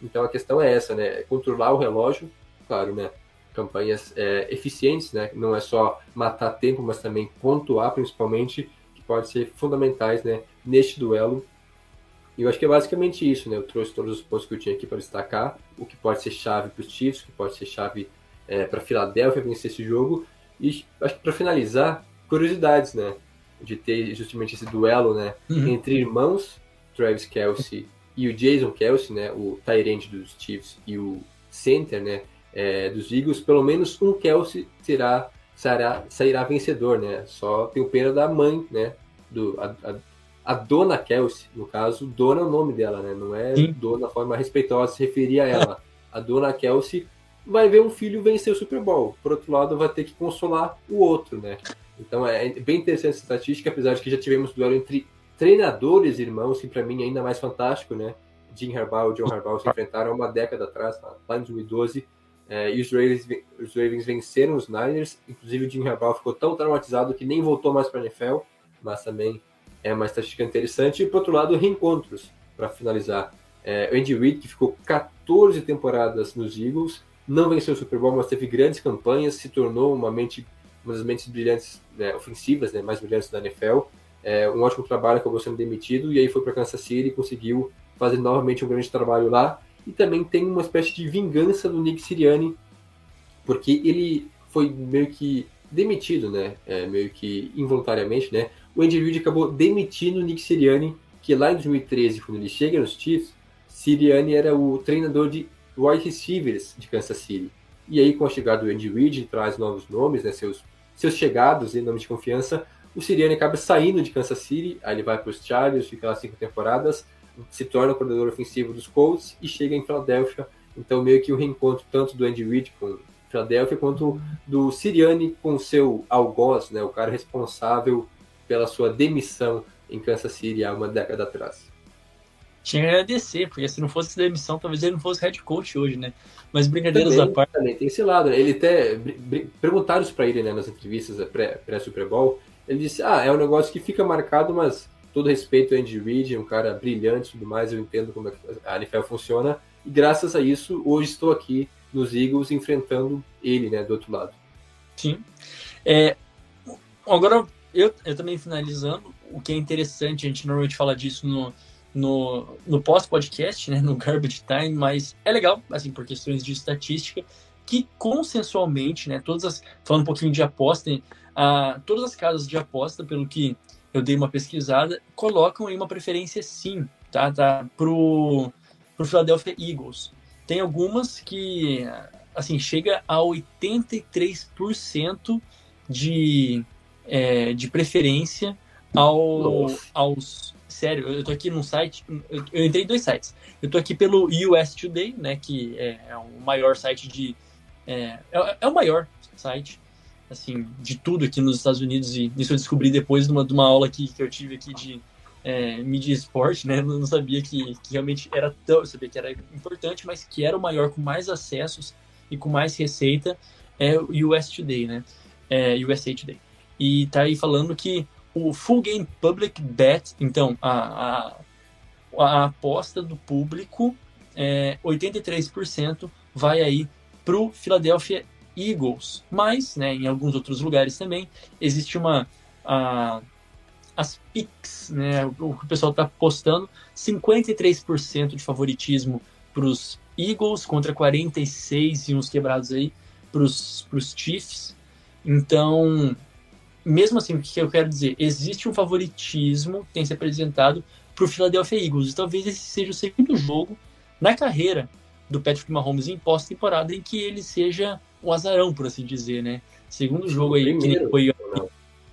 Então a questão é essa, né? É controlar o relógio, claro, né? Campanhas é, eficientes, né? Não é só matar tempo, mas também pontuar, principalmente, que pode ser fundamentais, né? Neste duelo. E eu acho que é basicamente isso, né? Eu trouxe todos os pontos que eu tinha aqui para destacar, o que pode ser chave para os Chiefs, o que pode ser chave é, para a Filadélfia vencer esse jogo. E acho que para finalizar, curiosidades, né? De ter justamente esse duelo, né? Uhum. Entre irmãos, Travis Kelsey e o Jason Kelsey, né? O Tyrant dos Chiefs e o center, né? É, dos Eagles, pelo menos um Kelsey será, sairá, sairá vencedor, né? Só tenho pena da mãe, né? Do, a, a, a, dona Kelsey, no caso, dona é o nome dela, né? Não é Sim. dona forma respeitosa se referir a ela. A dona Kelsey vai ver um filho vencer o Super Bowl. Por outro lado, vai ter que consolar o outro, né? Então é bem interessante essa estatística, apesar de que já tivemos duelo entre treinadores irmãos, que para mim é ainda mais fantástico, né? Jim Harbaugh e John Harbaugh se enfrentaram uma década atrás, lá em 2012, é, e os Ravens, os Ravens venceram os Niners. Inclusive, o Jim Harbaugh ficou tão traumatizado que nem voltou mais para a NFL. Mas também é uma estatística interessante. E, por outro lado, reencontros, para finalizar. É, Andy Reid, que ficou 14 temporadas nos Eagles, não venceu o Super Bowl, mas teve grandes campanhas, se tornou uma mente, uma das mentes brilhantes, né, ofensivas, né, mais brilhantes da NFL. É, um ótimo trabalho, acabou sendo demitido, e aí foi para Kansas City e conseguiu fazer novamente um grande trabalho lá e também tem uma espécie de vingança do Nick Sirianni, porque ele foi meio que demitido, né? É, meio que involuntariamente, né? O Andy Reid acabou demitindo o Nick Sirianni, que lá em 2013, quando ele chega nos Chiefs, Sirianni era o treinador de wide receivers de Kansas City. E aí, com a chegada do Andy Reid, traz novos nomes, né? Seus, seus chegados e nomes de confiança. O Sirianni acaba saindo de Kansas City, aí ele vai para os Chargers, fica lá cinco temporadas, se torna o coordenador ofensivo dos Colts e chega em Filadélfia. Então, meio que o reencontro tanto do Andy Reid com Filadélfia quanto do Siriani com o seu algoz, né, o cara responsável pela sua demissão em Kansas City há uma década atrás. Tinha que agradecer, porque se não fosse demissão, talvez ele não fosse head coach hoje, né? Mas brincadeiras também, à parte. Também tem esse lado, né? Ele até. Perguntaram isso pra ele, né, nas entrevistas pré-Super Bowl. Ele disse: Ah, é um negócio que fica marcado, mas todo respeito ao Andy Reid, é um cara brilhante e tudo mais, eu entendo como a NFL funciona, e graças a isso, hoje estou aqui nos Eagles enfrentando ele, né, do outro lado. Sim. É, agora, eu, eu também finalizando, o que é interessante, a gente normalmente fala disso no, no, no pós-podcast, né, no Garbage Time, mas é legal, assim, por questões de estatística, que consensualmente, né, todas as, falando um pouquinho de aposta, ah, todas as casas de aposta, pelo que eu dei uma pesquisada, colocam aí uma preferência sim, tá, tá, pro, pro Philadelphia Eagles. Tem algumas que, assim, chega a 83% de, é, de preferência ao, aos. Sério, eu tô aqui num site. Eu, eu, entrei em dois sites. Eu tô aqui pelo US Today, né? Que é, é o maior site de. É, é, é, o maior site, assim, de tudo aqui nos Estados Unidos. E isso eu descobri depois de uma, de uma aula que, que eu tive aqui de é, mídia esporte, né? Eu não sabia que, que realmente era tão. Eu sabia que era importante, mas que era o maior com mais acessos e com mais receita é o US Today, né? É, USA Today. E tá aí falando que o Full Game Public Bet, então, a, a, a aposta do público, é, 83% vai aí para o Philadelphia Eagles. Mas, né, em alguns outros lugares também, existe uma... A, as picks, né, o que o pessoal está postando, 53% de favoritismo para os Eagles contra 46 e uns quebrados aí para os Chiefs. Então, mesmo assim, o que eu quero dizer? Existe um favoritismo que tem se apresentado para o Philadelphia Eagles. E talvez esse seja o segundo jogo na carreira do Patrick Mahomes em pós-temporada em que ele seja um azarão, por assim dizer, né? Segundo jogo aí Primeiro, que foi.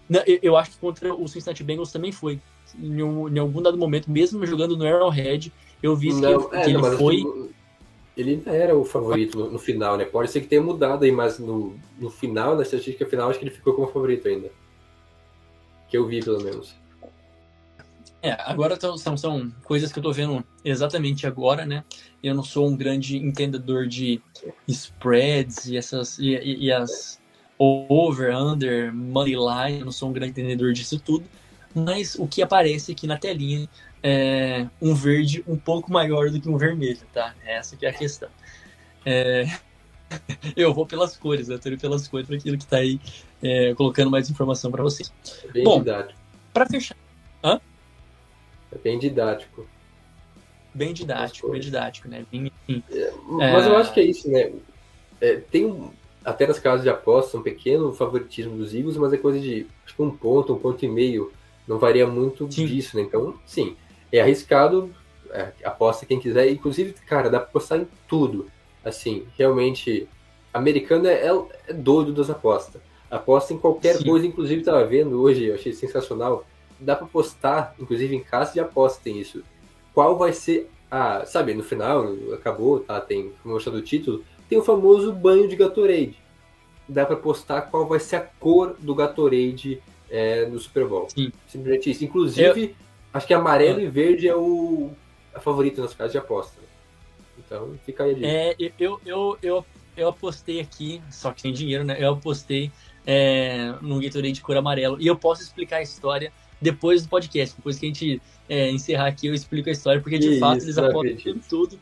Não, eu, eu, acho que contra o Cincinnati Bengals também foi. Em, um, em algum dado momento, mesmo jogando no Arrowhead, eu vi não, que, é, que não, ele foi. Assim, ele ainda era o favorito no, no, final, né? Pode ser que tenha mudado aí, mas no, no final, na estatística final, acho que ele ficou como favorito ainda. Que eu vi, pelo menos. É, agora são, são coisas que eu tô vendo exatamente agora, né? Eu não sou um grande entendedor de spreads e essas e, e, e as over, under, money line, eu não sou um grande entendedor disso tudo, mas o que aparece aqui na telinha é, um verde um pouco maior do que um vermelho, tá? Essa que é a questão. É, eu vou pelas cores, eu tô indo pelas cores para aquilo que está aí é, colocando mais informação para vocês. É bem Bom, didático. Para fechar. Hã? É bem didático. Bem didático, bem didático, né? Bem, é, mas eu acho que é isso, né? É, tem até nas casas de aposta um pequeno favoritismo dos Eagles, mas é coisa de tipo, um ponto, um ponto e meio. Não varia muito sim. disso, né? Então, sim, é arriscado, é, aposta quem quiser. Inclusive, cara, dá pra apostar em tudo. Assim, realmente, americano é, é, é doido das apostas. Aposta em qualquer Sim. coisa, inclusive tava vendo hoje, eu achei sensacional. Dá pra postar, inclusive em casa de aposta tem isso. Qual vai ser a. Sabe, no final, acabou, tá? Tem, como eu do título, tem o famoso banho de Gatorade. Dá pra postar qual vai ser a cor do Gatorade é, no Super Bowl. Sim. Simplesmente isso. Inclusive, eu Acho que amarelo é. e verde é o a favorito nas casas de aposta. Então, fica aí. É, eu, eu, eu, eu apostei aqui, só que sem dinheiro, né? Eu apostei é, no Gatorade de cor amarelo. E eu posso explicar a história depois do podcast. Depois que a gente é, encerrar aqui, eu explico a história, porque de Isso, fato eles apostam em tudo.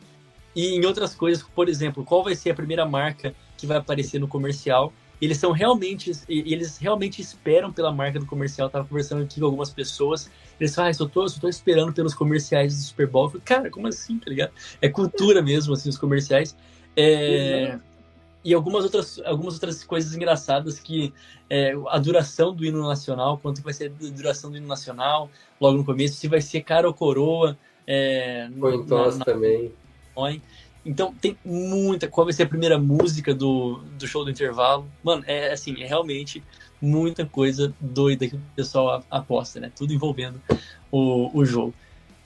E em outras coisas, por exemplo, qual vai ser a primeira marca que vai aparecer no comercial eles são realmente, eles realmente esperam pela marca do comercial. Eu tava conversando aqui com algumas pessoas, eles falam, ah, só tô, só tô esperando pelos comerciais do Super Bowl. Eu falei, cara, como assim, tá ligado? É cultura mesmo, assim, os comerciais. É, e algumas outras, algumas outras coisas engraçadas que é, a duração do hino nacional, quanto vai ser a duração do hino nacional, logo no começo, se vai ser cara ou coroa. É, também. Então tem muita. Qual vai ser a primeira música do, do show do intervalo? Mano, é assim, é realmente muita coisa doida que o pessoal aposta, né? Tudo envolvendo o, o jogo.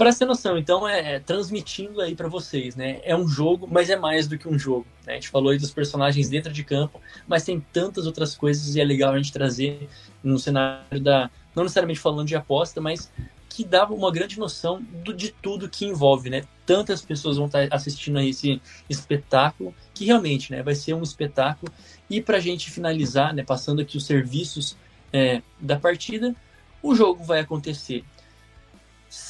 Para ter noção, então, é, é transmitindo aí para vocês, né? É um jogo, mas é mais do que um jogo. Né? A gente falou aí dos personagens dentro de campo, mas tem tantas outras coisas e é legal a gente trazer no cenário da. Não necessariamente falando de aposta, mas que dava uma grande noção do, de tudo que envolve, né? Tantas pessoas vão estar assistindo a esse espetáculo, que realmente né, vai ser um espetáculo. E para a gente finalizar, né, passando aqui os serviços é, da partida, o jogo vai acontecer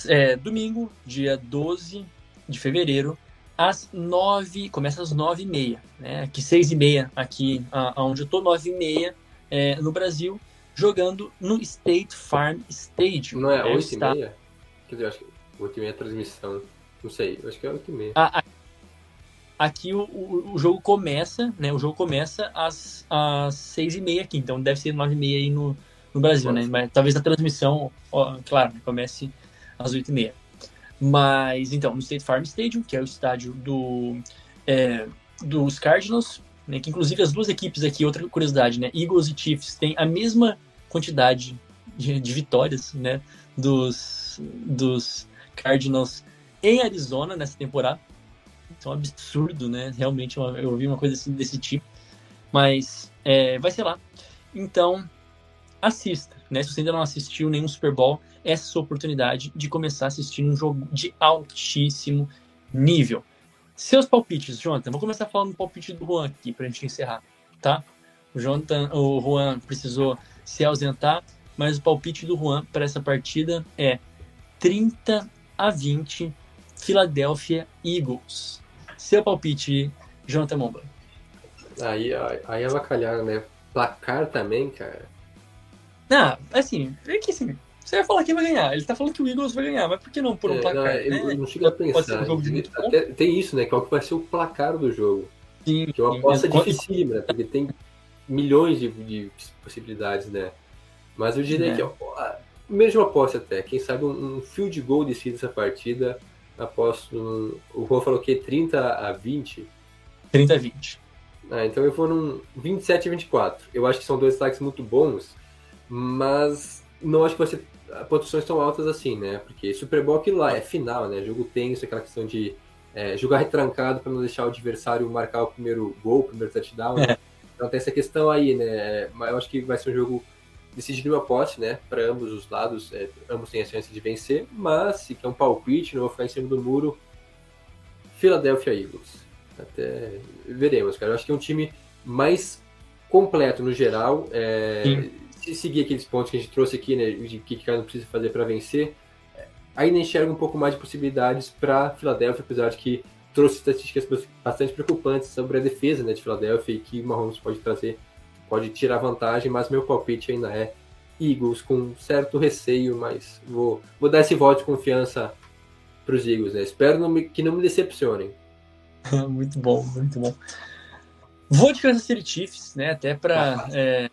é, domingo, dia 12 de fevereiro, às 9, começa às 9 e meia, né? Aqui 6 e meia, aqui onde eu tô, 9 e meia é, no Brasil jogando no State Farm Stadium. Não é 8 né? e meia? Quer dizer, acho que 8 e meia é a transmissão. Não sei, acho que é 8 e meia. Ah, aqui o, o, o, jogo começa, né? O jogo começa às, às seis e meia aqui, então deve ser nove e meia aí no, no Brasil, né? Nossa. né? Mas talvez a transmissão, ó, claro, comece às oito e meia. Mas, então, no State Farm Stadium, que é o estádio do, é, dos Cardinals, né, que inclusive as duas equipes aqui, outra curiosidade, né? Eagles e Chiefs têm a mesma quantidade de, de vitórias, né? Dos, dos Cardinals em Arizona nessa temporada. Então, absurdo, né? Realmente, eu ouvi uma coisa assim, desse tipo. Mas é, vai ser lá. Então, assista, né? Se você ainda não assistiu nenhum Super Bowl, essa é a sua oportunidade de começar a assistir um jogo de altíssimo nível. Seus palpites, Jonathan. Vou começar falando do palpite do Juan aqui pra gente encerrar, tá? O Jonathan, o Juan precisou se ausentar, mas o palpite do Juan para essa partida é 30 a 20 Philadelphia Eagles. Seu palpite, Jonathan Momba. Aí, aí avacalharam, né? Placar também, cara. Não, assim, é que assim, você vai falar quem vai ganhar. Ele tá falando que o Eagles vai ganhar, mas por que não por um é, placar? Não, né? eu não chego a pensar. Um até, tem isso, né? Qual que vai ser o placar do jogo? Sim. Que é uma aposta dificílima, né? Porque tem milhões de, de, possibilidades, né? Mas eu diria é. que, ó, mesmo aposta até, quem sabe um, um field goal decide essa partida. Aposto. o Juan falou que 30 a 20. 30 a 20. Ah, então eu vou num 27 a 24. Eu acho que são dois ataques muito bons, mas não acho que vai ser pontuações tão altas assim, né? Porque Super Bowl aquilo lá é final, né? Jogo tenso, aquela questão de é, jogar retrancado para não deixar o adversário marcar o primeiro gol, o primeiro touchdown. Né? Então tem essa questão aí, né? Mas eu acho que vai ser um jogo decidido uma posse, né? Para ambos os lados, é, ambos têm a chance de vencer, mas se quer um palpite, não vou ficar em cima do muro. Philadelphia Eagles. Até veremos, cara. Eu acho que é um time mais completo no geral. É, se seguir aqueles pontos que a gente trouxe aqui, né? De que cada um precisa fazer para vencer, ainda enxerga um pouco mais de possibilidades para Philadelphia, apesar de que trouxe estatísticas bastante preocupantes sobre a defesa né, de Philadelphia e que o Mahomes pode trazer pode tirar vantagem, mas meu palpite ainda é Eagles, com certo receio, mas vou, vou dar esse voto de confiança para os Eagles. Né? Espero não me, que não me decepcionem. muito bom, muito bom. Vou de Kansas City Chiefs, né? Até para. É,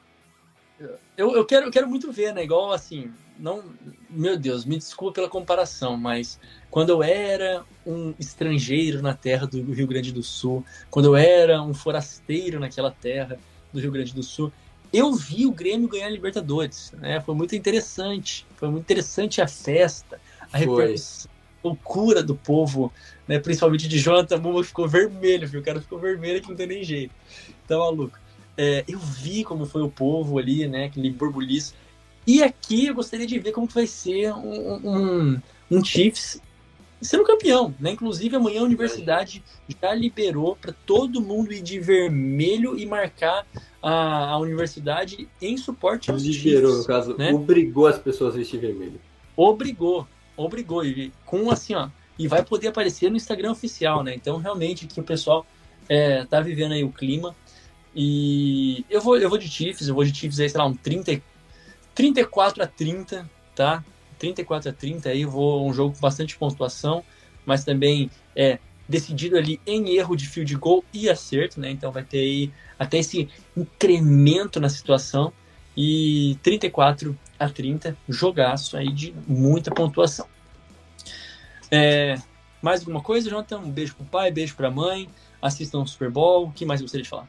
eu, eu, quero, eu quero muito ver, né? Igual assim, não, meu Deus, me desculpa pela comparação, mas quando eu era um estrangeiro na terra do Rio Grande do Sul, quando eu era um forasteiro naquela terra, do Rio Grande do Sul. Eu vi o Grêmio ganhar a Libertadores, né? Foi muito interessante. Foi muito interessante a festa, a repercussão, a loucura do povo, né? Principalmente de Jonathan Muma, que ficou vermelho, viu? O cara ficou vermelho que não tem nem jeito. Tá maluco. É, eu vi como foi o povo ali, né? Aquele burbuliço. E aqui eu gostaria de ver como vai ser um, um, um Chiefs sendo campeão, né? Inclusive amanhã a universidade já liberou para todo mundo ir de vermelho e marcar a, a universidade em suporte aos Liberou, no caso, né? obrigou as pessoas a vestir vermelho. Obrigou, obrigou e com assim, ó, e vai poder aparecer no Instagram oficial, né? Então realmente que o pessoal é, tá vivendo aí o clima e eu vou eu vou de Chiefs, eu vou de Chiefs aí, sei lá, um 30 34 a 30, tá? 34 a 30 aí, vou um jogo com bastante pontuação, mas também é decidido ali em erro de field goal e acerto, né? Então vai ter aí até esse incremento na situação e 34 a 30, jogaço aí de muita pontuação. É, mais alguma coisa, Jonathan? Um beijo pro pai, beijo pra mãe, assistam o Super Bowl, o que mais gostaria de falar?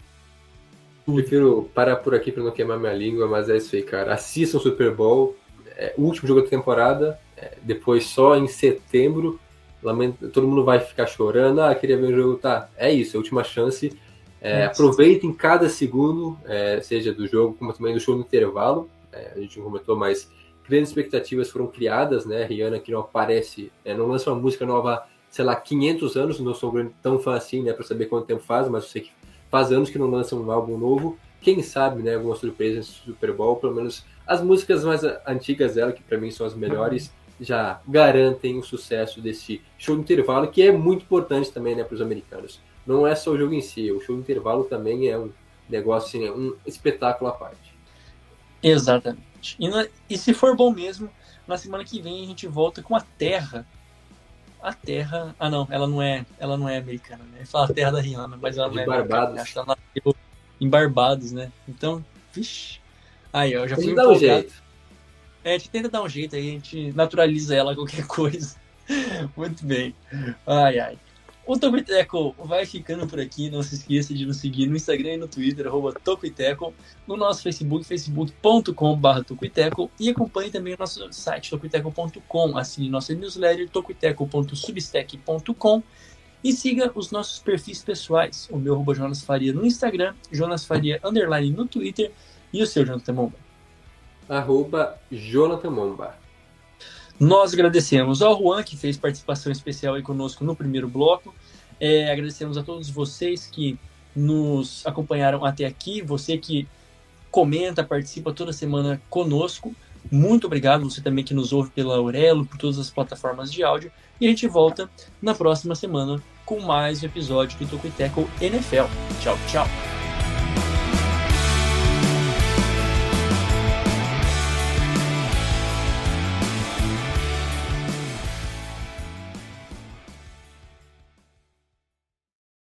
Prefiro parar por aqui para não queimar minha língua, mas é isso aí, cara. Assistam o Super Bowl, é, o último jogo da temporada, é, depois só em setembro. Lamento, todo mundo vai ficar chorando. Ah, queria ver o jogo. Tá, é isso, é a última chance. É, aproveitem cada segundo, é, seja do jogo, como também do show no intervalo. É, a gente não comentou, mas grandes expectativas foram criadas, né? Rihanna que não aparece, é, não lança uma música nova, sei lá, 500 anos. Não sou tão fã assim, né, para saber quanto tempo faz, mas eu sei que faz anos que não lança um álbum novo. Quem sabe, né, alguma surpresa nesse Super Bowl, pelo menos as músicas mais antigas dela, que para mim são as melhores, já garantem o sucesso desse show de intervalo, que é muito importante também né, para os americanos. Não é só o jogo em si, o show de intervalo também é um negócio, assim, é um espetáculo à parte. Exatamente. E, na, e se for bom mesmo, na semana que vem a gente volta com a Terra a terra. Ah, não, ela não é, ela não é americana, né? Fala a terra da Rihanna, mas ela De não é Barbados. americana. Acho que ela nasceu em Barbados, né? Então, vixi. Aí, ó, já fui dar um empolgado. jeito. É, a gente tenta dar um jeito aí, a gente naturaliza ela qualquer coisa. Muito bem. Ai, ai. O Tocoiteco vai ficando por aqui. Não se esqueça de nos seguir no Instagram e no Twitter, arroba Tocoiteco, no nosso Facebook, facebook.com.br Tocoiteco e acompanhe também o nosso site, tocoiteco.com. Assine nossa newsletter, tocoiteco.substack.com e siga os nossos perfis pessoais. O meu arroba Jonas Faria no Instagram, Jonas Faria underline no Twitter e o seu Jonathan Momba. Arroba Jonathan Momba. Nós agradecemos ao Juan, que fez participação especial aí conosco no primeiro bloco. É, agradecemos a todos vocês que nos acompanharam até aqui, você que comenta, participa toda semana conosco. Muito obrigado, você também que nos ouve pela Aurelo, por todas as plataformas de áudio. E a gente volta na próxima semana com mais um episódio do Tocoiteco NFL. Tchau, tchau.